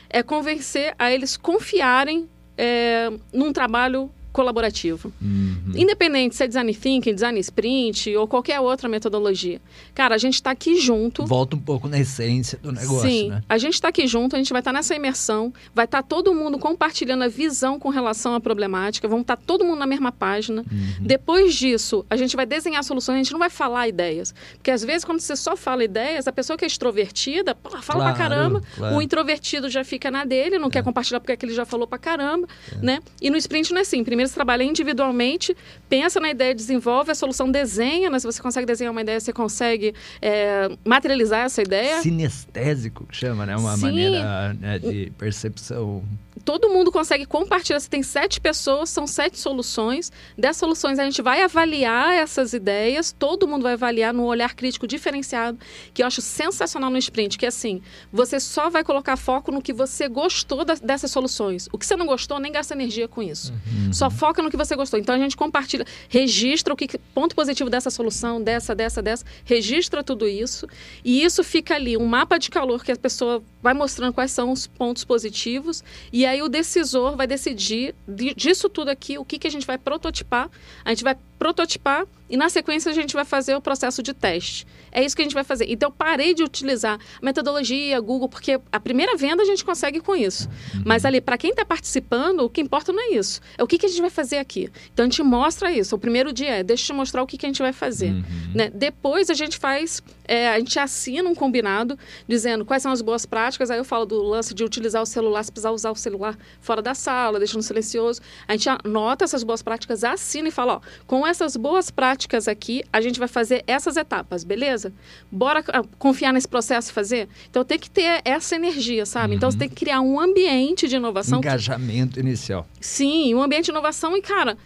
é convencer a eles confiarem é, num trabalho colaborativo. Uhum. Independente se é design thinking, design sprint ou qualquer outra metodologia. Cara, a gente está aqui junto. Volta um pouco na essência do negócio, Sim, né? a gente está aqui junto, a gente vai estar tá nessa imersão, vai estar tá todo mundo compartilhando a visão com relação à problemática, vamos estar tá todo mundo na mesma página. Uhum. Depois disso, a gente vai desenhar soluções, a gente não vai falar ideias. Porque às vezes, quando você só fala ideias, a pessoa que é extrovertida, pô, fala claro, pra caramba, claro. o introvertido já fica na dele, não é. quer compartilhar porque ele já falou pra caramba, é. né? E no sprint não é assim. Primeiro trabalha individualmente, pensa na ideia, desenvolve a solução, desenha, né? Se você consegue desenhar uma ideia, você consegue é, materializar essa ideia. Sinestésico, que chama, né? Uma Sim. maneira né, de percepção todo mundo consegue compartilhar. Você tem sete pessoas, são sete soluções. Dessas soluções, a gente vai avaliar essas ideias, todo mundo vai avaliar no olhar crítico diferenciado, que eu acho sensacional no sprint, que é assim, você só vai colocar foco no que você gostou dessas soluções. O que você não gostou, nem gasta energia com isso. Uhum. Só foca no que você gostou. Então, a gente compartilha, registra o que ponto positivo dessa solução, dessa, dessa, dessa, registra tudo isso, e isso fica ali, um mapa de calor que a pessoa vai mostrando quais são os pontos positivos, e aí o decisor vai decidir disso tudo aqui, o que, que a gente vai prototipar. A gente vai prototipar e na sequência a gente vai fazer o processo de teste. É isso que a gente vai fazer. Então eu parei de utilizar metodologia, Google, porque a primeira venda a gente consegue com isso. Uhum. Mas ali, para quem está participando, o que importa não é isso. É o que, que a gente vai fazer aqui. Então a gente mostra isso. O primeiro dia é, deixa eu te mostrar o que, que a gente vai fazer. Uhum. Né? Depois a gente faz, é, a gente assina um combinado dizendo quais são as boas práticas. Aí eu falo do lance de utilizar o celular, se precisar usar o celular fora da sala, deixando silencioso. A gente anota essas boas práticas, assina e fala, ó, com essas boas práticas aqui, a gente vai fazer essas etapas, beleza? Bora ah, confiar nesse processo e fazer? Então tem que ter essa energia, sabe? Uhum. Então você uhum. tem que criar um ambiente de inovação. Engajamento que... inicial. Sim, um ambiente de inovação e, cara,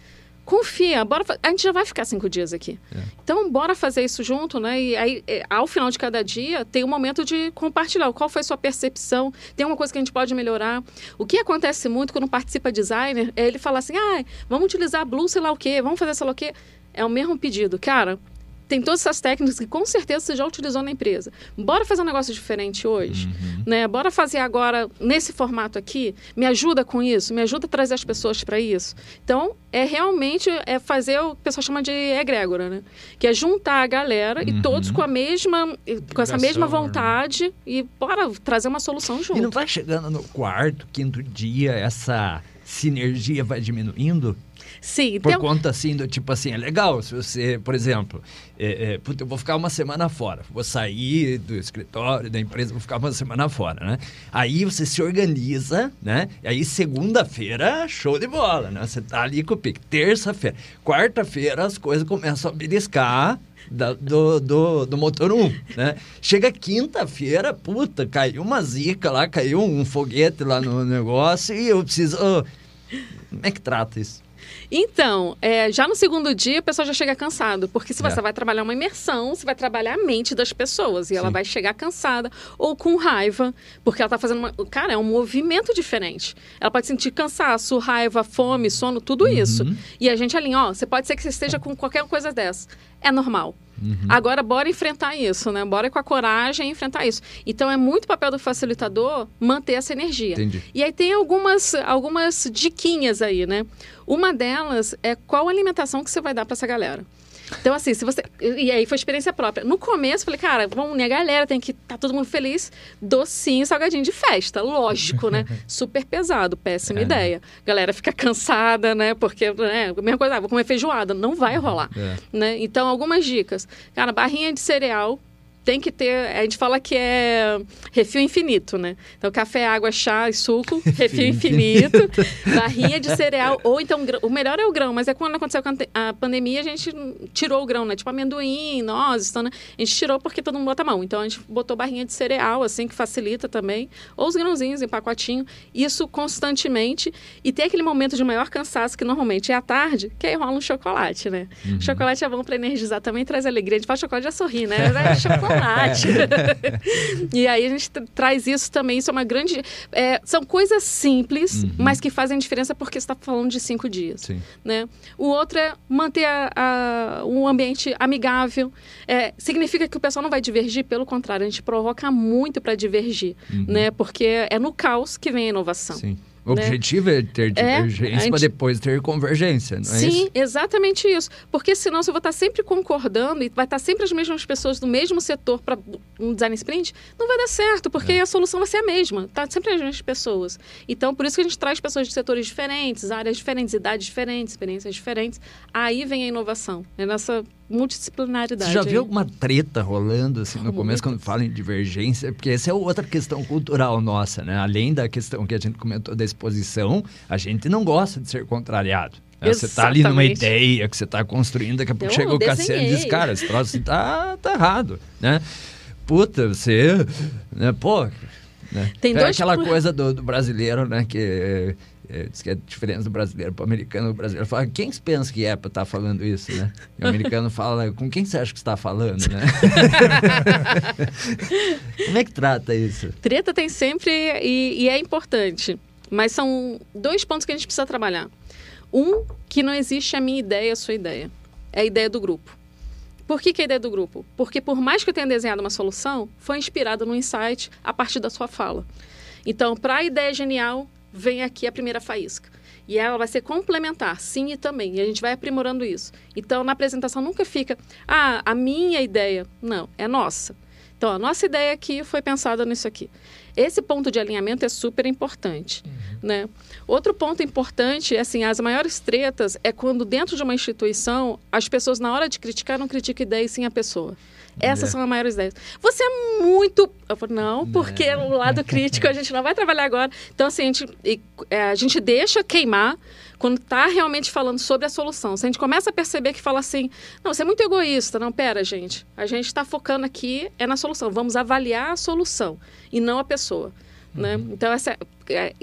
confia, bora a gente já vai ficar cinco dias aqui. É. Então, bora fazer isso junto, né? E aí, é, ao final de cada dia, tem um momento de compartilhar qual foi a sua percepção, tem uma coisa que a gente pode melhorar. O que acontece muito quando participa designer é ele falar assim, ah, vamos utilizar Blue, sei lá o quê, vamos fazer sei lá o quê. É o mesmo pedido. Cara, tem todas essas técnicas que com certeza você já utilizou na empresa. Bora fazer um negócio diferente hoje, uhum. né? Bora fazer agora nesse formato aqui. Me ajuda com isso, me ajuda a trazer as pessoas para isso. Então é realmente é fazer o que o pessoal chama de egrégora, né? Que é juntar a galera uhum. e todos com a mesma, com essa mesma né? vontade e bora trazer uma solução junto. E não vai chegando no quarto, quinto dia essa sinergia vai diminuindo? Sim. Por conta, assim, do tipo assim, é legal se você, por exemplo, é, é, puta, eu vou ficar uma semana fora, vou sair do escritório, da empresa, vou ficar uma semana fora, né? Aí você se organiza, né? E aí segunda-feira, show de bola, né? Você tá ali com o pique. Terça-feira. Quarta-feira as coisas começam a beliscar, da, do, do, do motor 1, né? Chega quinta-feira, puta, caiu uma zica lá, caiu um foguete lá no negócio e eu preciso... Oh, como é que trata isso? Então, é, já no segundo dia, a pessoa já chega cansado, porque se você é. vai trabalhar uma imersão, você vai trabalhar a mente das pessoas e Sim. ela vai chegar cansada ou com raiva, porque ela está fazendo uma. Cara, é um movimento diferente. Ela pode sentir cansaço, raiva, fome, sono, tudo uhum. isso. E a gente alinha, ó, você pode ser que você esteja com qualquer coisa dessa. É normal. Uhum. Agora, bora enfrentar isso, né? Bora com a coragem enfrentar isso. Então, é muito papel do facilitador manter essa energia. Entendi. E aí tem algumas, algumas diquinhas aí, né? Uma delas é qual alimentação que você vai dar para essa galera. Então, assim, se você. E aí foi experiência própria. No começo, falei, cara, vamos unir a galera, tem que estar tá todo mundo feliz. Docinho, salgadinho de festa, lógico, né? Super pesado, péssima é. ideia. Galera fica cansada, né? Porque, né? A mesma coisa, ah, vou comer feijoada. Não vai rolar. É. Né? Então, algumas dicas. Cara, barrinha de cereal tem que ter. A gente fala que é refil infinito, né? Então, café, água, chá e suco, refil infinito, barrinha de cereal, ou então o melhor é o grão, mas é quando aconteceu a pandemia, a gente tirou o grão, né? Tipo amendoim, nozes, então, né? A gente tirou porque todo mundo bota a mão. Então, a gente botou barrinha de cereal, assim, que facilita também, ou os grãozinhos em pacotinho, isso constantemente. E tem aquele momento de maior cansaço, que normalmente é à tarde, que aí rola um chocolate, né? Uhum. Chocolate é bom para energizar também, traz alegria. A gente faz chocolate já sorri, né? É chocolate chocolate. e aí a gente traz isso também, isso é uma grande... É, são coisas simples, uhum. mas que fazem diferença porque você está falando de cinco dias. Sim. Né? O outro é manter a, a, um ambiente amigável. É, significa que o pessoal não vai divergir, pelo contrário, a gente provoca muito para divergir, uhum. né? Porque é no caos que vem a inovação. Sim. O né? objetivo é ter é, divergência é, gente... para depois ter convergência, não é Sim, isso? exatamente isso. Porque senão você vai estar sempre concordando e vai estar sempre as mesmas pessoas do mesmo setor para um design sprint, não vai dar certo, porque é. a solução vai ser a mesma. Tá sempre as mesmas pessoas. Então, por isso que a gente traz pessoas de setores diferentes, áreas diferentes, idades diferentes, experiências diferentes. Aí vem a inovação. É nessa multidisciplinaridade. Você já viu alguma treta rolando assim no começo quando fala em divergência? Porque essa é outra questão cultural nossa, né? Além da questão que a gente comentou da exposição, a gente não gosta de ser contrariado. Né? Você está ali numa ideia que você está construindo, daqui a pouco chega o Cassiano e diz, cara, esse troço tá, tá errado, né? Puta, você... Né? Pô... Né? Tem é dois... aquela coisa do, do brasileiro, né? Que é, diz que é diferença do brasileiro para o americano. O brasileiro fala, quem pensa que é para estar tá falando isso, né? E o americano fala, com quem você acha que está falando, né? Como é que trata isso? Treta tem sempre e, e é importante. Mas são dois pontos que a gente precisa trabalhar. Um, que não existe a minha ideia, a sua ideia. É a ideia do grupo. Por que, que é a ideia do grupo? Porque por mais que eu tenha desenhado uma solução, foi inspirado no insight a partir da sua fala. Então, para a ideia genial, vem aqui a primeira faísca. E ela vai ser complementar, sim e também. E a gente vai aprimorando isso. Então, na apresentação nunca fica, ah, a minha ideia. Não, é nossa. Então, a nossa ideia aqui foi pensada nisso aqui. Esse ponto de alinhamento é super importante, uhum. né? Outro ponto importante é assim, as maiores tretas é quando dentro de uma instituição as pessoas na hora de criticar não criticam ideia e sim a pessoa. Essas é. são as maiores ideias. Você é muito. Eu falo, não, porque é. o lado crítico a gente não vai trabalhar agora. Então, assim, a gente, é, a gente deixa queimar quando está realmente falando sobre a solução. Se a gente começa a perceber que fala assim, não, você é muito egoísta. Não, pera, gente. A gente está focando aqui é na solução. Vamos avaliar a solução e não a pessoa. Né? Uhum. Então, essa é,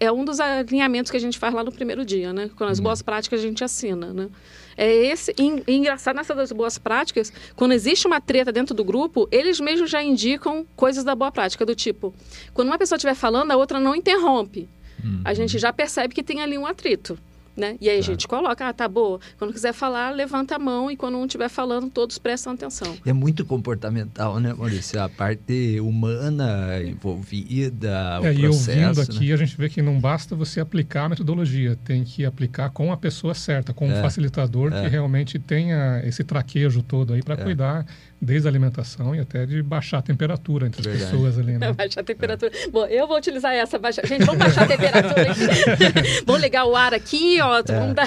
é, um dos alinhamentos que a gente faz lá no primeiro dia, né? Com as uhum. boas práticas a gente assina, né? É esse e, e engraçado nessas das boas práticas, quando existe uma treta dentro do grupo, eles mesmos já indicam coisas da boa prática, do tipo, quando uma pessoa estiver falando, a outra não interrompe. Uhum. A gente já percebe que tem ali um atrito. Né? E aí a gente coloca, ah, tá boa. Quando quiser falar, levanta a mão e quando um estiver falando, todos prestam atenção. É muito comportamental, né, Maurício? A parte humana envolvida, o é, processo. E ouvindo aqui, né? a gente vê que não basta você aplicar a metodologia, tem que aplicar com a pessoa certa, com o é, um facilitador é. que realmente tenha esse traquejo todo aí para é. cuidar desde a alimentação e até de baixar a temperatura entre Verdade. as pessoas ali, né? baixar a temperatura. É. Bom, eu vou utilizar essa. Baixa... Gente, vamos baixar a temperatura aqui. vamos ligar o ar aqui, ó. É. Vamos dar...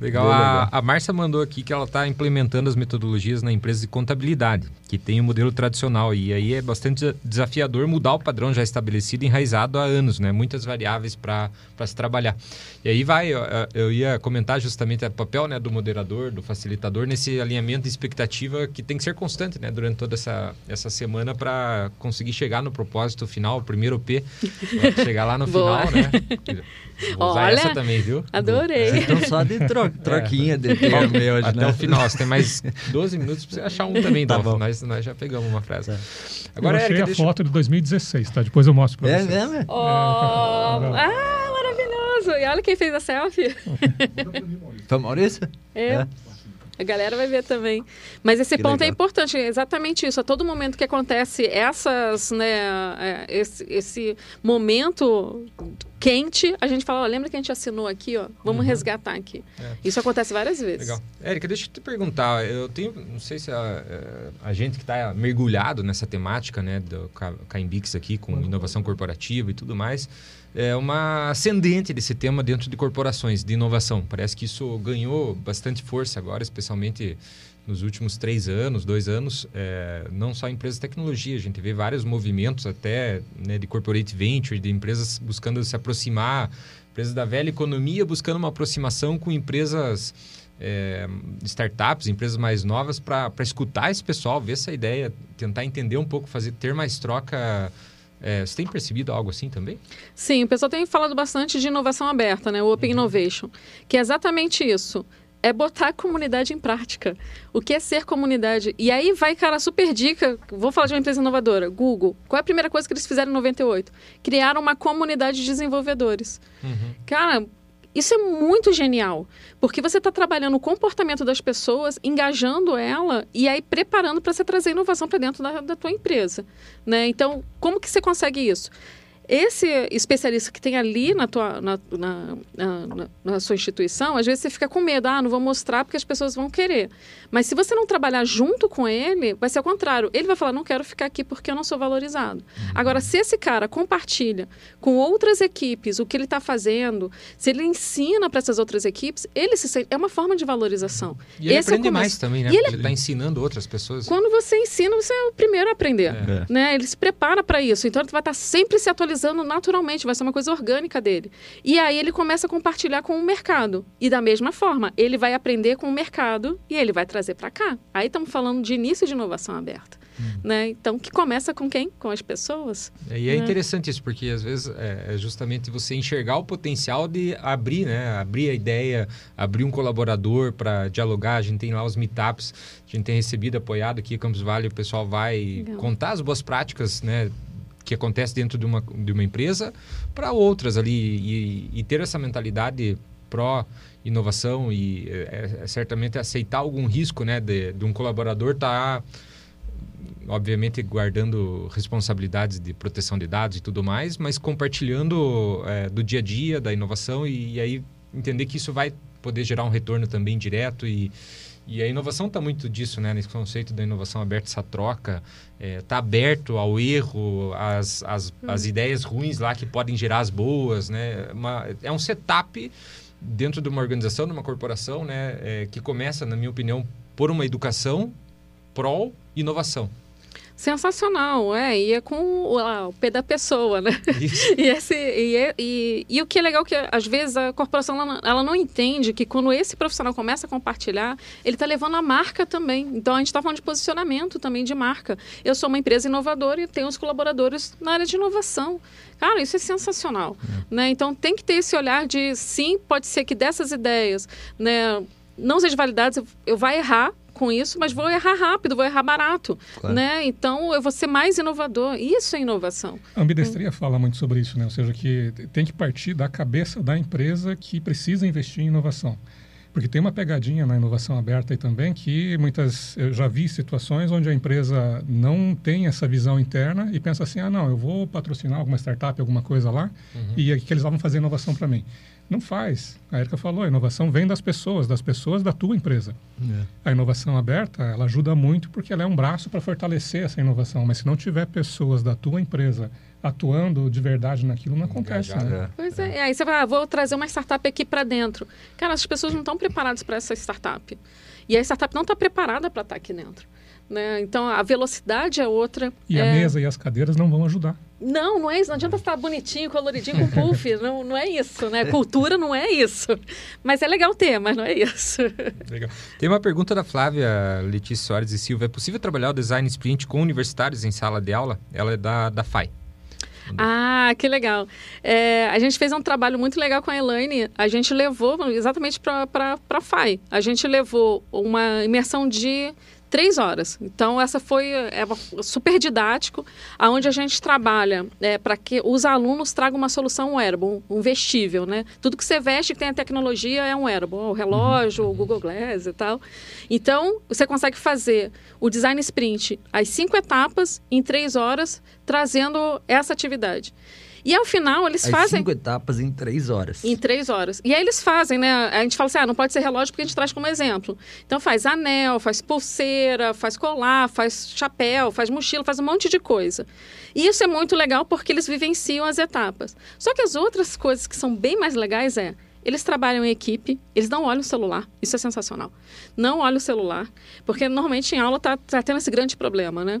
Legal. A, a Márcia mandou aqui que ela está implementando as metodologias na empresa de contabilidade, que tem o um modelo tradicional. E aí é bastante desafiador mudar o padrão já estabelecido, enraizado há anos, né? Muitas variáveis para se trabalhar. E aí vai, eu, eu ia comentar justamente o papel né, do moderador, do facilitador, nesse alinhamento de expectativa que tem que ser constante né, durante toda essa, essa semana para conseguir chegar no propósito final, o primeiro P, chegar lá no final, né? Vou usar Olha, essa também, viu? Adorei. Então só de tro troquinha é. de termo hoje, Até né? o final. Você tem mais 12 minutos para você achar um também, tá bom. Nós, nós já pegamos uma frase. É. Agora, eu achei Érica, a deixa... foto de 2016, tá? Depois eu mostro para é vocês. Mesmo? Oh, é, ah, maravilhoso! E olha quem fez a selfie. Foi Maurício? É. A galera vai ver também. Mas esse Que ponto é legal. importante, é exatamente isso. A todo momento que acontece essas, né, é, esse, esse momento quente, a gente fala, ó, lembra que a gente assinou aqui, ó? Vamos resgatar aqui. É. Isso acontece várias vezes. Legal. Érica, deixa eu te perguntar. Eu tenho, não sei se a, eh, a gente que está mergulhado nessa temática, né, do Ca- Caimbix aqui, com inovação corporativa e tudo mais, é uma ascendente desse tema dentro de corporações, de inovação. Parece que isso ganhou bastante força agora, especialmente nos últimos três anos, dois anos, eh, não só empresas de tecnologia, a gente vê vários movimentos até né, de corporate venture, de empresas buscando se aproximar, empresas da velha economia buscando uma aproximação com empresas é, startups, empresas mais novas, para escutar esse pessoal, ver essa ideia, tentar entender um pouco, fazer ter mais troca. É, você tem percebido algo assim também? Sim, o pessoal tem falado bastante de inovação aberta, né? O Open Innovation, que é exatamente isso. É botar a comunidade em prática. O que é ser comunidade? E aí vai, cara, super dica. Vou falar de uma empresa inovadora. Google. Qual é a primeira coisa que eles fizeram em 98? Criaram uma comunidade de desenvolvedores. Cara, isso é muito genial, porque você está trabalhando o comportamento das pessoas, engajando ela e aí preparando para você trazer inovação para dentro da, da tua empresa, né? Então, como que você consegue isso? Esse especialista que tem ali na, tua, na, na, na- na- sua instituição, às vezes você fica com medo, ah, não vou mostrar porque as pessoas vão querer. Mas se você não trabalhar junto com ele, vai ser o contrário. Ele vai falar, não quero ficar aqui porque eu não sou valorizado. Agora, se esse cara compartilha com outras equipes o que ele está fazendo, se ele ensina para essas outras equipes, ele se sente, é uma forma de valorização. E ele Esse é aprende começo. mais também, né? E ele- está ensinando outras pessoas. Quando você ensina, você é o primeiro a aprender. É. Né? Ele se prepara para isso. Então, ele vai estar sempre se atualizando naturalmente, vai ser uma coisa orgânica dele. E aí, ele começa a compartilhar com o mercado. E da mesma forma, ele vai aprender com o mercado e ele vai trazer para cá. Aí, estamos falando de início de inovação aberta. Né? Então, que começa com quem? Com as pessoas. E é né? interessante isso, porque às vezes é é justamente você enxergar o potencial de abrir, né? Abrir a ideia, abrir um colaborador para dialogar. A gente tem lá os meetups, a gente tem recebido, apoiado aqui Campos Vale, o pessoal vai Legal. contar as boas práticas, né? Que acontece dentro de uma, de uma empresa para outras ali e, e ter essa mentalidade pró inovação e é, é certamente aceitar algum risco, né? De, de um colaborador estar obviamente guardando responsabilidades de proteção de dados e tudo mais, mas compartilhando é, do dia a dia, da inovação e, e aí entender que isso vai poder gerar um retorno também direto e, e a inovação está muito disso, né? Nesse conceito da inovação aberta, essa troca, está aberto ao erro, às, às, às ideias ruins lá que podem gerar as boas, né? Uma, é um setup dentro de uma organização, de uma corporação, né? é, que começa, na minha opinião, por uma educação pró inovação. Sensacional, é. E é com o, lá, o pé da pessoa, né? Isso. E, esse, e, é- e, e o que é legal é que, às vezes, a corporação ela, não- ela não entende que quando esse profissional começa a compartilhar, ele está levando a marca também. Então, a gente está falando de posicionamento também de marca. Eu sou uma empresa inovadora e tenho os colaboradores na área de inovação. Cara, isso é sensacional. Né? Então, tem que ter esse olhar de, sim, pode ser que dessas ideias né, não sejam validadas, eu, eu vai errar com isso, mas vou errar rápido, vou errar barato. Claro. Né? Então, eu vou ser mais inovador. Isso é inovação. A ambidestria fala muito sobre isso, né? Ou seja, que tem que partir da cabeça da empresa que precisa investir em inovação. Porque tem uma pegadinha na inovação aberta aí também que muitas eu já vi situações onde a empresa não tem essa visão interna e pensa assim: "Ah, não, eu vou patrocinar alguma startup, alguma coisa lá, e aqui que eles vão fazer inovação para mim". Não faz. A Erika falou, a inovação vem das pessoas, das pessoas da tua empresa. A inovação aberta, ela ajuda muito porque ela é um braço para fortalecer essa inovação, mas se não tiver pessoas da tua empresa atuando de verdade naquilo, não acontece, né? É. Pois é, e aí você vai, ah, vou trazer uma startup aqui para dentro. Cara, as pessoas não estão preparadas para essa startup. E a startup não está preparada para estar aqui dentro. Né? Então, a velocidade é outra. E a É, mesa e as cadeiras não vão ajudar. Não, não é isso. Não adianta estar bonitinho, coloridinho com puff. não, não é isso, né? Cultura não é isso. Mas é legal ter, mas não é isso. Legal. Tem uma pergunta da Flávia Letícia Soares e Silva. É possível trabalhar o design sprint com universitários em sala de aula? Ela é da, da FAI. Ah, que legal. É, a gente fez um trabalho muito legal com a Elaine. A gente levou exatamente para a FAI. A gente levou uma imersão de três horas. Então, essa foi é super didático, aonde a gente trabalha é, para que os alunos tragam uma solução wearable, um vestível, né? Tudo que você veste que tem a tecnologia é um wearable, o relógio, o Google Glass e tal. Então, você consegue fazer o design sprint, as cinco etapas, em três horas, trazendo essa atividade. E ao final eles As fazem. cinco etapas em três horas. Em três horas. E aí eles fazem, né? A gente fala assim, ah, não pode ser relógio porque a gente traz como exemplo. Então faz anel, faz pulseira, faz colar, faz chapéu, faz mochila, faz um monte de coisa. E isso é muito legal porque eles vivenciam as etapas. Só que as outras coisas que são bem mais legais é eles trabalham em equipe, eles não olham o celular. Isso é sensacional. Não olham o celular, porque normalmente em aula está tá tendo esse grande problema, né?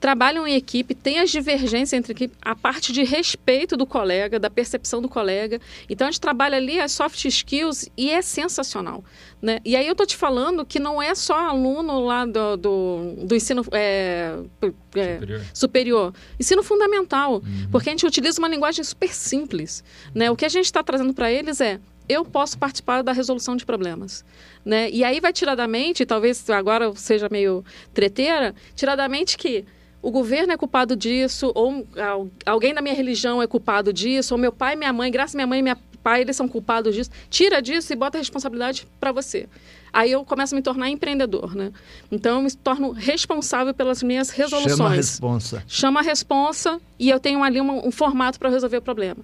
Trabalham em equipe, tem as divergências entre equipe, a parte de respeito do colega, da percepção do colega. Então a gente trabalha ali as soft skills e é sensacional. Né? E aí eu tô te falando que não é só aluno lá do, do, do ensino é, é, superior. superior. ensino fundamental, uhum. porque a gente utiliza uma linguagem super simples. Né? O que a gente está trazendo para eles é eu posso participar da resolução de problemas. Né? E aí vai tirar da mente, talvez agora seja meio treteira, tirar da mente que o governo é culpado disso, ou alguém da minha religião é culpado disso, ou meu pai e minha mãe, graças a minha mãe e meu pai, eles são culpados disso. Tira disso e bota a responsabilidade para você. Aí eu começo a me tornar empreendedor, né? Então eu me torno responsável pelas minhas resoluções. Chama a responsa. Chama a responsa e eu tenho ali um, um formato para resolver o problema.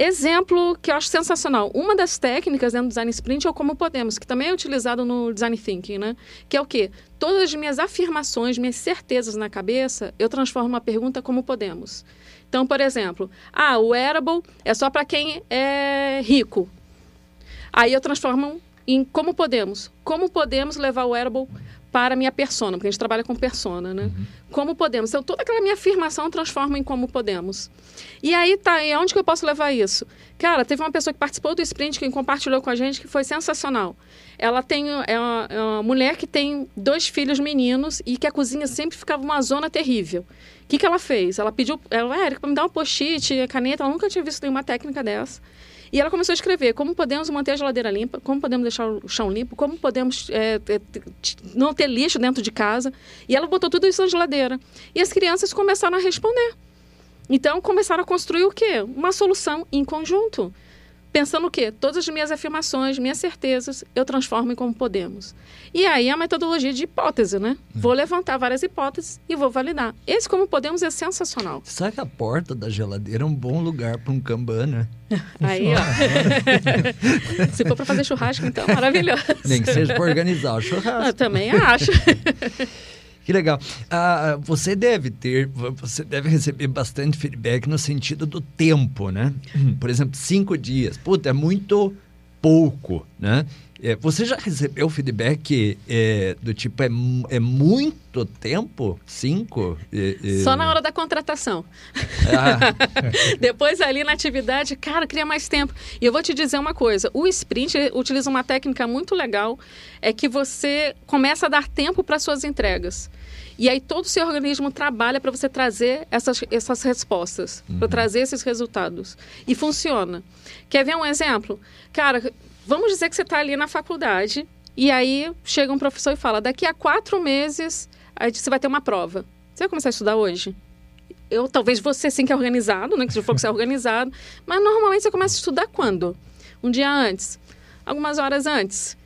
Exemplo que eu acho sensacional. Uma das técnicas dentro do design sprint é o como podemos, que também é utilizado no design thinking, né? Que é o quê? Todas as minhas afirmações, minhas certezas na cabeça, eu transformo uma pergunta como podemos. Então, por exemplo, ah, o wearable é só para quem é rico. Aí eu transformo em como podemos. Como podemos levar o wearable para a minha persona, porque a gente trabalha com persona, né? Uhum. Como podemos. Então, toda aquela minha afirmação eu transformo em como podemos. E aí tá, e aonde que eu posso levar isso? Cara, teve uma pessoa que participou do sprint, que compartilhou com a gente, que foi sensacional. Ela tem, é uma, é uma mulher que tem dois filhos meninos e que a cozinha sempre ficava uma zona terrível. O que, que ela fez? Ela pediu, ela, ah, Erika, me dar um post-it, caneta, ela nunca tinha visto nenhuma técnica dessa. E ela começou a escrever como podemos manter a geladeira limpa, como podemos deixar o chão limpo, como podemos é, não ter lixo dentro de casa. E ela botou tudo isso na geladeira. E as crianças começaram a responder. Então, começaram a construir o quê? Uma solução em conjunto. Pensando o quê? Todas as minhas afirmações, minhas certezas, eu transformo em como podemos. E aí a metodologia de hipótese, né? Hum. Vou levantar várias hipóteses e vou validar. Esse como podemos é sensacional. Sabe que a porta da geladeira é um bom lugar para um Kanban, né? Aí, ó. Se for para fazer churrasco, então, maravilhoso. Nem que seja para organizar o churrasco. Eu também acho. Que legal. Ah, você deve ter, você deve receber bastante feedback no sentido do tempo, né? Hum. Por exemplo, cinco dias. Puta, é muito pouco, né? É, você já recebeu feedback é, do tipo, é, é muito tempo? Cinco? Só na hora da contratação. Ah. Depois ali na atividade, cara, queria mais tempo. E eu vou te dizer uma coisa, o sprint utiliza uma técnica muito legal, é que você começa a dar tempo para suas entregas. E aí todo o seu organismo trabalha para você trazer essas, essas respostas, uhum. para trazer esses resultados. E funciona. Quer ver um exemplo? Cara, Vamos dizer que você está ali na faculdade e aí chega um professor e fala: daqui a quatro meses você vai ter uma prova. Você vai começar a estudar hoje? Eu talvez você sim que é organizado, né? Que se for que você é organizado, mas normalmente você começa a estudar quando? Um dia antes, algumas horas antes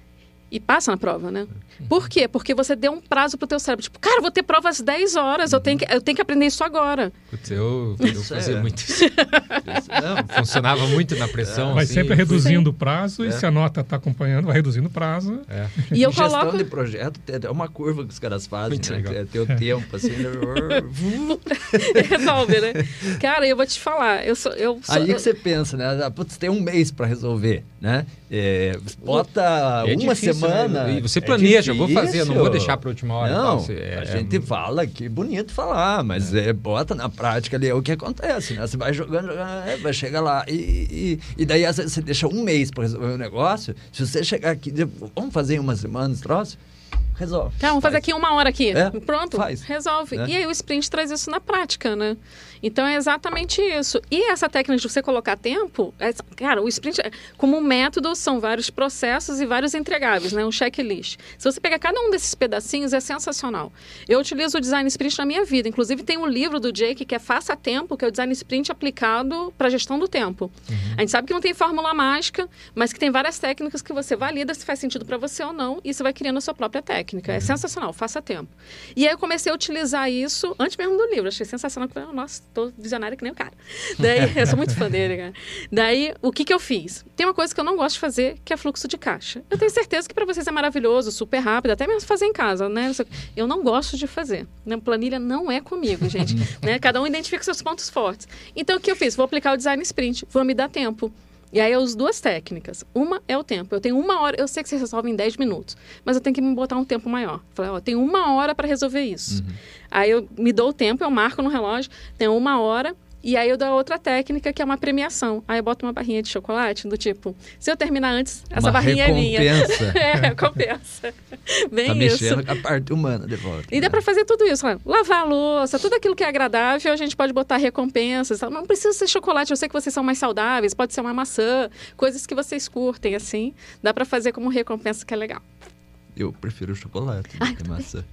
e passa na prova, né? Por quê? Porque você deu um prazo pro teu cérebro. Tipo, cara, vou ter prova às 10 horas, eu tenho que, eu tenho que aprender isso agora. Putz, eu, eu fazia é. muito isso. Não, funcionava muito na pressão. Vai assim, sempre reduzindo o prazo é. e se a nota está acompanhando, vai reduzindo o prazo. É. E eu Gestão coloco... de projeto é uma curva que os caras fazem, muito né? Legal. É, ter o tempo, assim... Né? Resolve, né? Cara, eu vou te falar, eu sou... Eu sou Aí que você pensa, né? Ah, putz, tem um mês para resolver, né? É, bota é uma difícil, né? semana... Né? E você planeja, eu vou fazer, não vou deixar para a última hora. Não, é, a gente fala que bonito falar, mas é. bota na prática ali, é o que acontece, né? Você vai jogando, jogando é, vai chegar lá. E, e, e, daí, às vezes, você deixa um mês para resolver o um negócio. Se você chegar aqui, vamos fazer em uma semana esse troço? resolve. Tá, vamos fazer Faz. aqui uma hora aqui. É, Pronto, faz. resolve. E aí o sprint traz isso na prática, né? Então é exatamente isso. E essa técnica de você colocar tempo, é- cara, o sprint, é- como método, são vários processos e vários entregáveis, né? Um checklist. Se você pegar cada um desses pedacinhos, é sensacional. Eu utilizo o design sprint na minha vida. Inclusive, tem um livro do Jake que é Faça Tempo, que é o design sprint aplicado para gestão do tempo. A gente sabe que não tem fórmula mágica, mas que tem várias técnicas que você valida se faz sentido para você ou não, e você vai criando a sua própria técnica. É sensacional, faça tempo. E aí eu comecei a utilizar isso antes mesmo do livro. Achei sensacional. Falei, Nossa, tô visionária que nem o cara. Daí, eu sou muito fã dele, cara. Daí, o que que eu fiz? Tem uma coisa que eu não gosto de fazer, que é fluxo de caixa. Eu tenho certeza que para vocês é maravilhoso, super rápido, até mesmo fazer em casa, né? Eu não gosto de fazer. Planilha não é comigo, gente. né? Cada um identifica seus pontos fortes. Então, o que eu fiz? Vou aplicar o design sprint, vou me dar tempo. E aí eu uso duas técnicas. Uma é o tempo. Eu tenho uma hora, eu sei que você resolve em 10 minutos, mas eu tenho que me botar um tempo maior. Falei, ó, tenho uma hora para resolver isso. Aí eu me dou o tempo, eu marco no relógio, tenho uma hora. E aí eu dou a outra técnica, que é uma premiação. Aí eu boto uma barrinha de chocolate, do tipo, se eu terminar antes, essa Uma barrinha é minha. recompensa. é, recompensa. Bem Tá isso. mexendo com a parte humana de volta. E dá né? para fazer tudo isso, né? lavar a louça, tudo aquilo que é agradável, a gente pode botar recompensas. Não precisa ser chocolate, eu sei que vocês são mais saudáveis, pode ser uma maçã, coisas que vocês curtem, assim. Dá para fazer como recompensa que é legal. Eu prefiro chocolate do que maçã.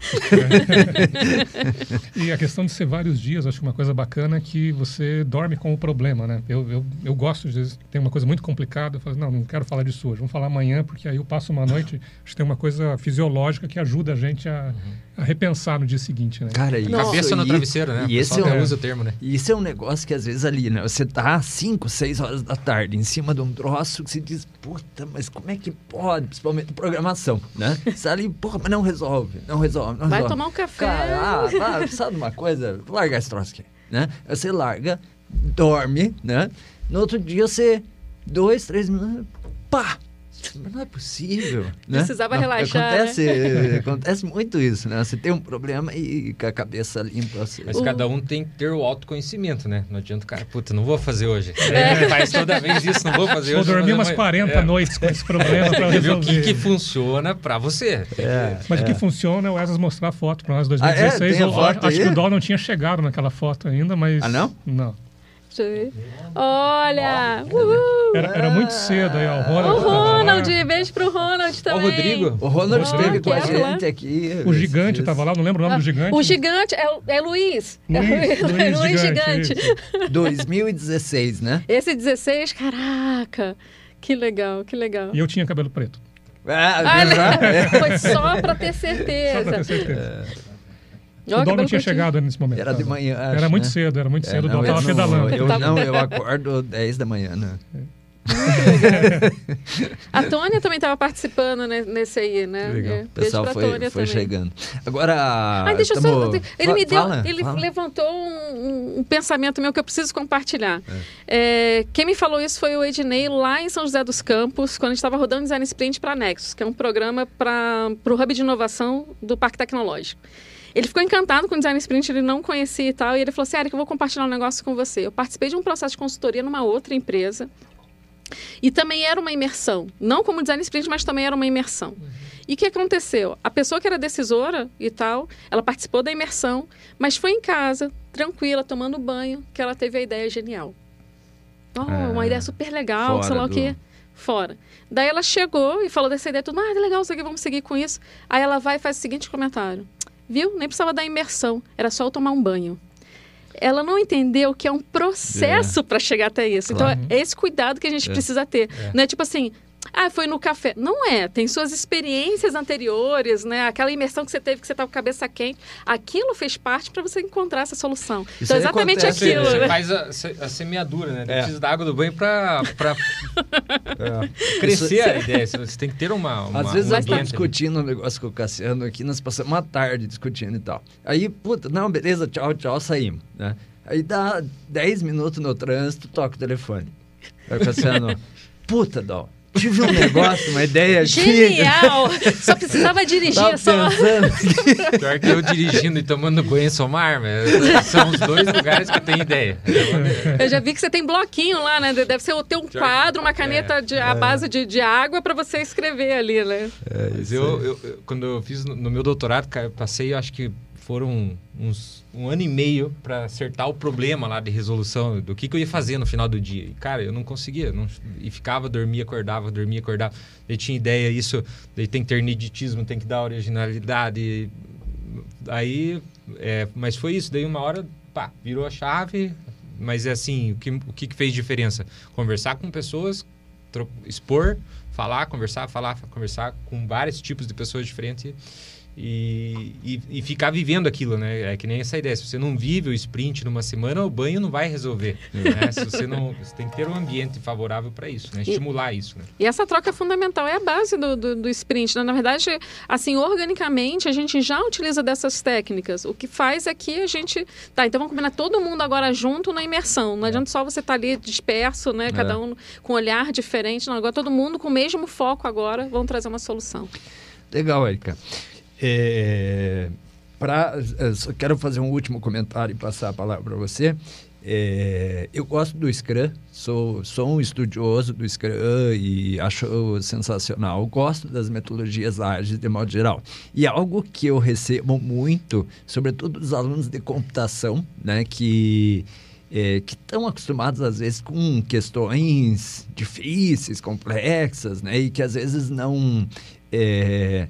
E a questão de ser vários dias, acho que uma coisa bacana é que você dorme com o problema, né? Eu, eu, eu gosto de tem uma coisa muito complicada, eu falo, não, não quero falar disso hoje, vamos falar amanhã, porque aí eu passo uma noite, acho que tem uma coisa fisiológica que ajuda a gente a, a repensar no dia seguinte, né? Cara, isso Cabeça no aí- travesseiro, né? E esse é até um, usa o termo, né? E isso é um negócio que às vezes ali, né? Você tá às 5, 6 horas da tarde em cima de um troço que você diz, puta, mas como é que pode? Principalmente programação, né? Você ali, porra, mas não resolve, não resolve, não Vai resolve. tomar um café. Cara, ah, sabe uma coisa? Vou largar esse troço aqui, né? Você larga, dorme, né? No outro dia você, dois, três minutos, pá! Mas não é possível, né? Precisava Não, relaxar, né? Acontece, acontece muito isso, né? Você tem um problema e com a cabeça limpa você... Mas O- cada um tem que ter o autoconhecimento, né? Não adianta o cara, puta, não vou fazer hoje. É. Faz toda vez isso, não vou fazer Vou hoje. dormir vou umas fazer 40 amanhã. noites com esse problema para É. Tem que ver o resolver. que, que funciona pra você. É, Mas o que é. funciona é o Esas mostrar a foto para nós Ah, é? 2016. Tem a Eu foto acho aí? que o Dó não tinha chegado naquela foto ainda, mas. Ah, não? Não. Deixa eu ver. Olha! Uhul! Era, era muito cedo aí, ó. O Ronald. O lá. Ronald, beijo pro Ronald também. o Rodrigo. O Ronald Ah, esteve com a lá. gente aqui. O gigante estava lá, não lembro o nome do gigante. O gigante é, o- é Luiz. É Luiz, Luiz Luiz Gigante, Gigante. 2016, né? Esse 16, caraca. Que legal, que legal. E eu tinha cabelo preto. Ah, Ah. É. Foi só pra ter Só pra certeza. ter certeza. Ó, o Dó não tinha curtinho. chegado nesse momento. Era de manhã, acho, Era muito né? cedo, era muito É, cedo. o Dó não, tava eu não- pedalando. Eu, não, eu acordo 10 da manhã, né? A Tônia também estava participando né, nesse aí, né? Que legal. É, O pessoal foi, foi chegando. Agora. Ah, deixa eu tamo- só. Ele me deu. fala, ele fala. levantou um, um- pensamento meu que eu preciso compartilhar. É, quem me falou isso foi o Ednei lá em São José dos Campos, quando a gente estava rodando Design Sprint para Nexus, que é um programa para o Hub de Inovação do Parque Tecnológico. Ele ficou encantado com o Design Sprint, ele não conhecia e tal, e ele falou assim: Eric, eu vou compartilhar um negócio com você. Eu participei de um processo de consultoria numa outra empresa. E também era uma imersão. Não como design sprint, mas também era uma imersão. E o que aconteceu? A pessoa que era decisora e tal, ela participou da imersão, mas foi em casa, tranquila, tomando banho, que ela teve a ideia genial. Oh, Ah, uma ideia super legal, sei lá o do- quê. Fora. Daí ela chegou e falou dessa ideia, tudo, ah, legal, isso aqui, vamos seguir com isso. Aí ela vai e faz o seguinte comentário. Viu? Nem precisava da imersão, era só eu tomar um banho. Ela não entendeu que é um processo para chegar até isso. Claro. Então, é esse cuidado que a gente É. precisa ter. Não é tipo assim, ah, foi no café. Não é. Tem suas experiências anteriores, né? Aquela imersão que você teve, que você estava com a cabeça quente. Aquilo fez parte para você encontrar essa solução. Isso então, exatamente acontece- aquilo. você né? faz a, a semeadura, né? É. Precisa da água do banho pra, pra crescer a ideia. Você tem que ter uma. uma Às vezes um eu ali. discutindo um negócio com o Cassiano aqui, nós passamos uma tarde discutindo e tal. Aí, puta, não, beleza, tchau, tchau, saímos, né? Aí dá 10 minutos no trânsito, toca o telefone. Aí o Cassiano, puta, Dó, tive um negócio, uma ideia. Genial! Só precisava dirigir, Tava só. pensando. Pior que eu dirigindo e tomando banho em Somar, mas são os dois lugares que eu tenho ideia. Eu já vi que você tem bloquinho lá, né? Deve ser ter um quadro, uma caneta de, à base de, de água para você escrever ali, né? Mas eu, eu- quando eu fiz no, no meu doutorado, cara, eu passei, eu acho que foram uns um ano e meio para acertar o problema lá de resolução do que, que eu ia fazer no final do dia. E, cara, eu não conseguia. não- e ficava, dormia, acordava, dormia, acordava. Daí tinha ideia, isso, daí tem que ter neditismo, tem que dar originalidade. Aí, é, mas foi isso. Daí uma hora, pá, virou a chave. Mas é assim, o que, o que fez diferença? Conversar com pessoas, expor, falar, conversar, falar, conversar com vários tipos de pessoas diferentes e, e, e ficar vivendo aquilo, né? É que nem essa ideia. Se você não vive o sprint numa semana, o banho não vai resolver. né? Se você não, você tem que ter um ambiente favorável para isso, né? Estimular isso, né? E essa troca é fundamental, é a base do, do, do sprint. né? Na verdade, assim, organicamente, a gente já utiliza dessas técnicas. O que faz é que a gente. Tá, então vamos combinar todo mundo agora junto na imersão. Não adianta só você estar ali disperso, né? Cada um com um olhar diferente. Não, agora todo mundo com o mesmo foco agora vão trazer uma solução. Legal, Erika. É, pra, eu só quero fazer um último comentário e passar a palavra para você. É, eu gosto do Scrum, sou, sou um estudioso do Scrum e acho sensacional. Gosto das metodologias ágeis de modo geral. E algo que eu recebo muito, sobretudo dos alunos de computação, né, que é, que estão acostumados às vezes com questões difíceis, complexas, né, e que às vezes não é,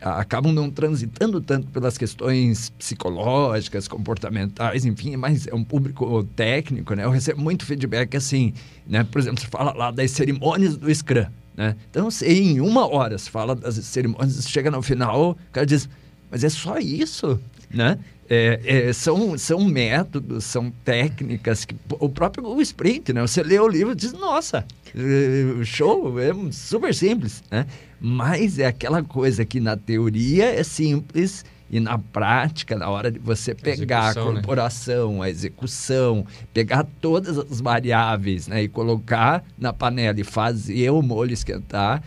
acabam não transitando tanto pelas questões psicológicas, comportamentais, enfim, mas é um público técnico, né? Eu recebo muito feedback assim, né? Por exemplo, você fala lá das cerimônias do Scrum, né? Então, se em uma hora você fala das cerimônias, chega no final, o cara diz, mas é só isso, né? É, é, são, são métodos, são técnicas que o próprio o sprint, né? Você lê o livro e diz, nossa, eh, show, é super simples, né? Mas é aquela coisa que na teoria é simples e na prática, na hora de você pegar a execução, né? corporação, a execução, pegar todas as variáveis né, e colocar na panela e fazer o molho esquentar,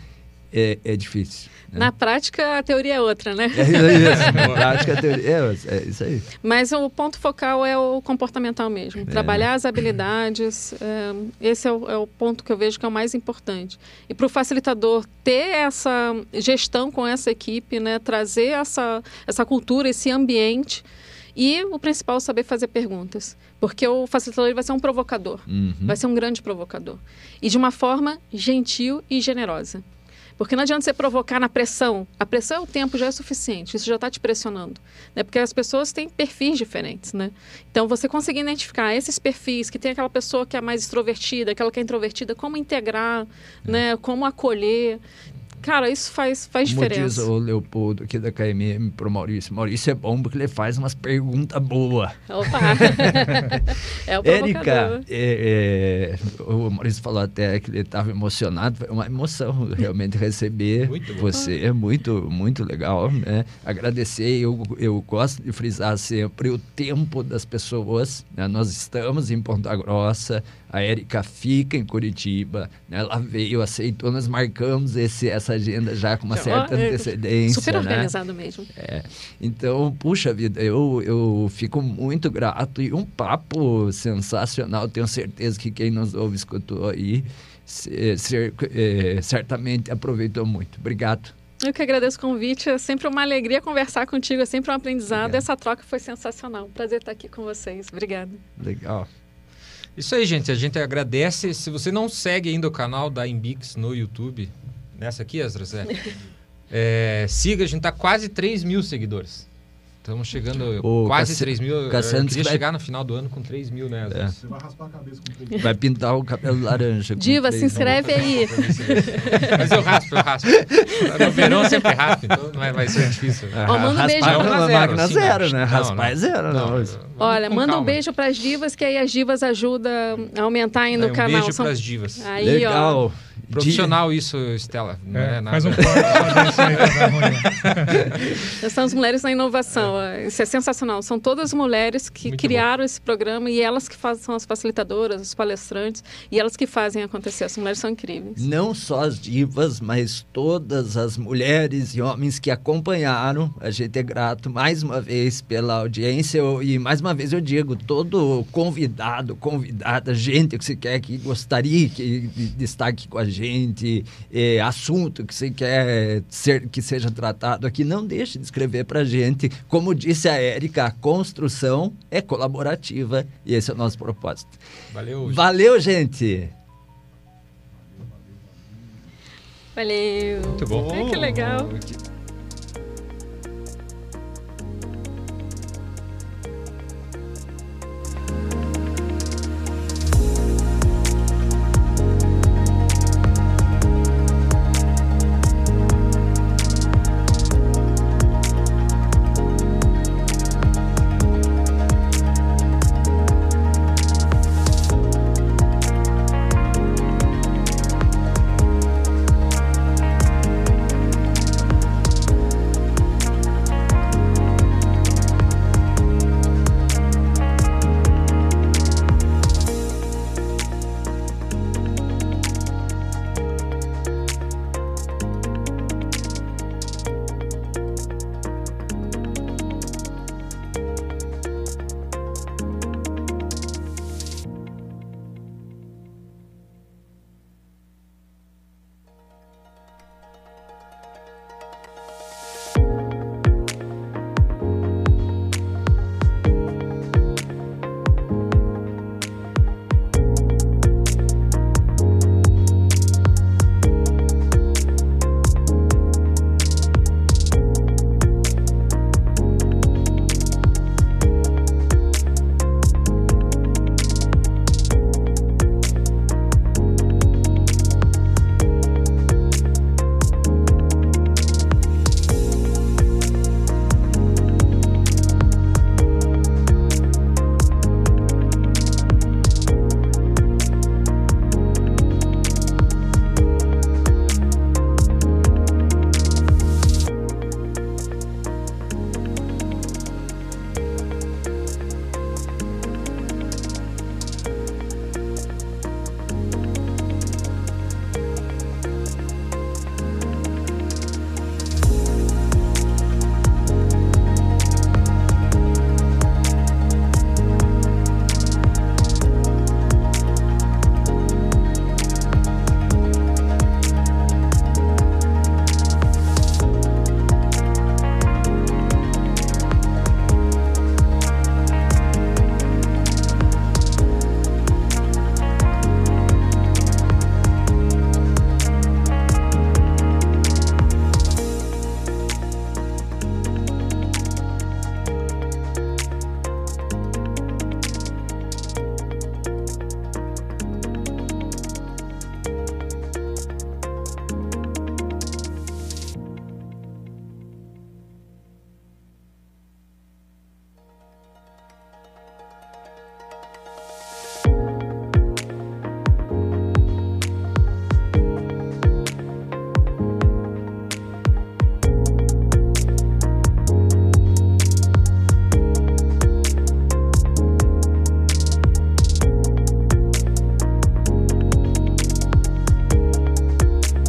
é, é difícil. né? Na prática, a teoria é outra, né? É isso, na prática, a teoria, é, é isso aí. Mas o ponto focal é o comportamental mesmo. Trabalhar as habilidades, é, esse é o, é o ponto que eu vejo que é o mais importante. E para o facilitador ter essa gestão com essa equipe, né, trazer essa, essa cultura, esse ambiente. E o principal é saber fazer perguntas. Porque o facilitador vai ser um provocador. Uhum. Vai ser um grande provocador. E de uma forma gentil e generosa. Porque não adianta você provocar na pressão. A pressão é o tempo, já é suficiente. Isso já está te pressionando. Né? Porque as pessoas têm perfis diferentes, né? Então, você conseguir identificar esses perfis, que tem aquela pessoa que é mais extrovertida, aquela que é introvertida, como integrar, né? Como acolher. Cara, isso faz, faz Como diz diferença. o Leopoldo aqui da KMM pro Maurício. Maurício é bom porque ele faz umas perguntas boas. Opa! é o Érica, é, é, o Maurício falou até que ele estava emocionado. Foi uma emoção realmente receber Muito bom. você. É muito, muito legal. Né? Agradecer. Eu, eu gosto de frisar sempre o tempo das pessoas. né? Nós estamos em Ponta Grossa. A Érica fica em Curitiba. Né? Ela veio, aceitou. Nós marcamos esse, essa agenda já com uma certa é antecedência. Super né? organizado mesmo. É. Então, puxa vida, eu, eu fico muito grato e um papo sensacional. Tenho certeza que quem nos ouve escutou aí ser- eh, certamente aproveitou muito. Obrigado. Eu que agradeço o convite. É sempre uma alegria conversar contigo, é sempre um aprendizado. Obrigado. Essa troca foi sensacional. Prazer estar aqui com vocês. Obrigada. Legal. Isso aí, gente. A gente agradece. Se você não segue ainda o canal da Imbix no YouTube, nessa aqui, Esdras, é, é, siga, a gente tá quase 3 mil seguidores. Estamos chegando O quase Cassi- 3 mil. Eu Cassiano queria vai- chegar no final do ano com 3 mil, né? Esdras? Você vai raspar a cabeça com três. Vai pintar o cabelo laranja. Diva, se inscreve aí. Mas eu raspo, eu raspo. No verão sempre raspo, então não vai, vai ser difícil. Ó, manda um beijo. Não, é na uma zero, máquina assim, zero, não. né? Não, Raspar é não. zero. Não, Não, Olha, com manda um calma. beijo para as divas, que aí as divas ajudam a aumentar ainda É, o um canal. beijo São- pras divas. Aí, Legal. Profissional isso, Estela. É, É, nada. faz um corte só desse aí pra dar ruim. Nós somos mulheres na inovação. Isso é sensacional. São todas mulheres que Muito criaram esse programa e elas que fazem, são as facilitadoras, os palestrantes, e elas que fazem acontecer. As mulheres são incríveis. Não só as divas, mas todas as mulheres e homens que acompanharam. A gente é grato mais uma vez pela audiência Eu- e mais uma vez eu digo, todo convidado, convidada, gente que você quer que gostaria que de estar aqui com a gente, eh, assunto que você quer ser, que seja tratado Aqui não deixe de escrever para a gente. Como disse a Érica, a construção é colaborativa e esse é o nosso propósito. Valeu. Gente. Valeu, gente. Valeu. Muito bom. Ai, que legal. Muito...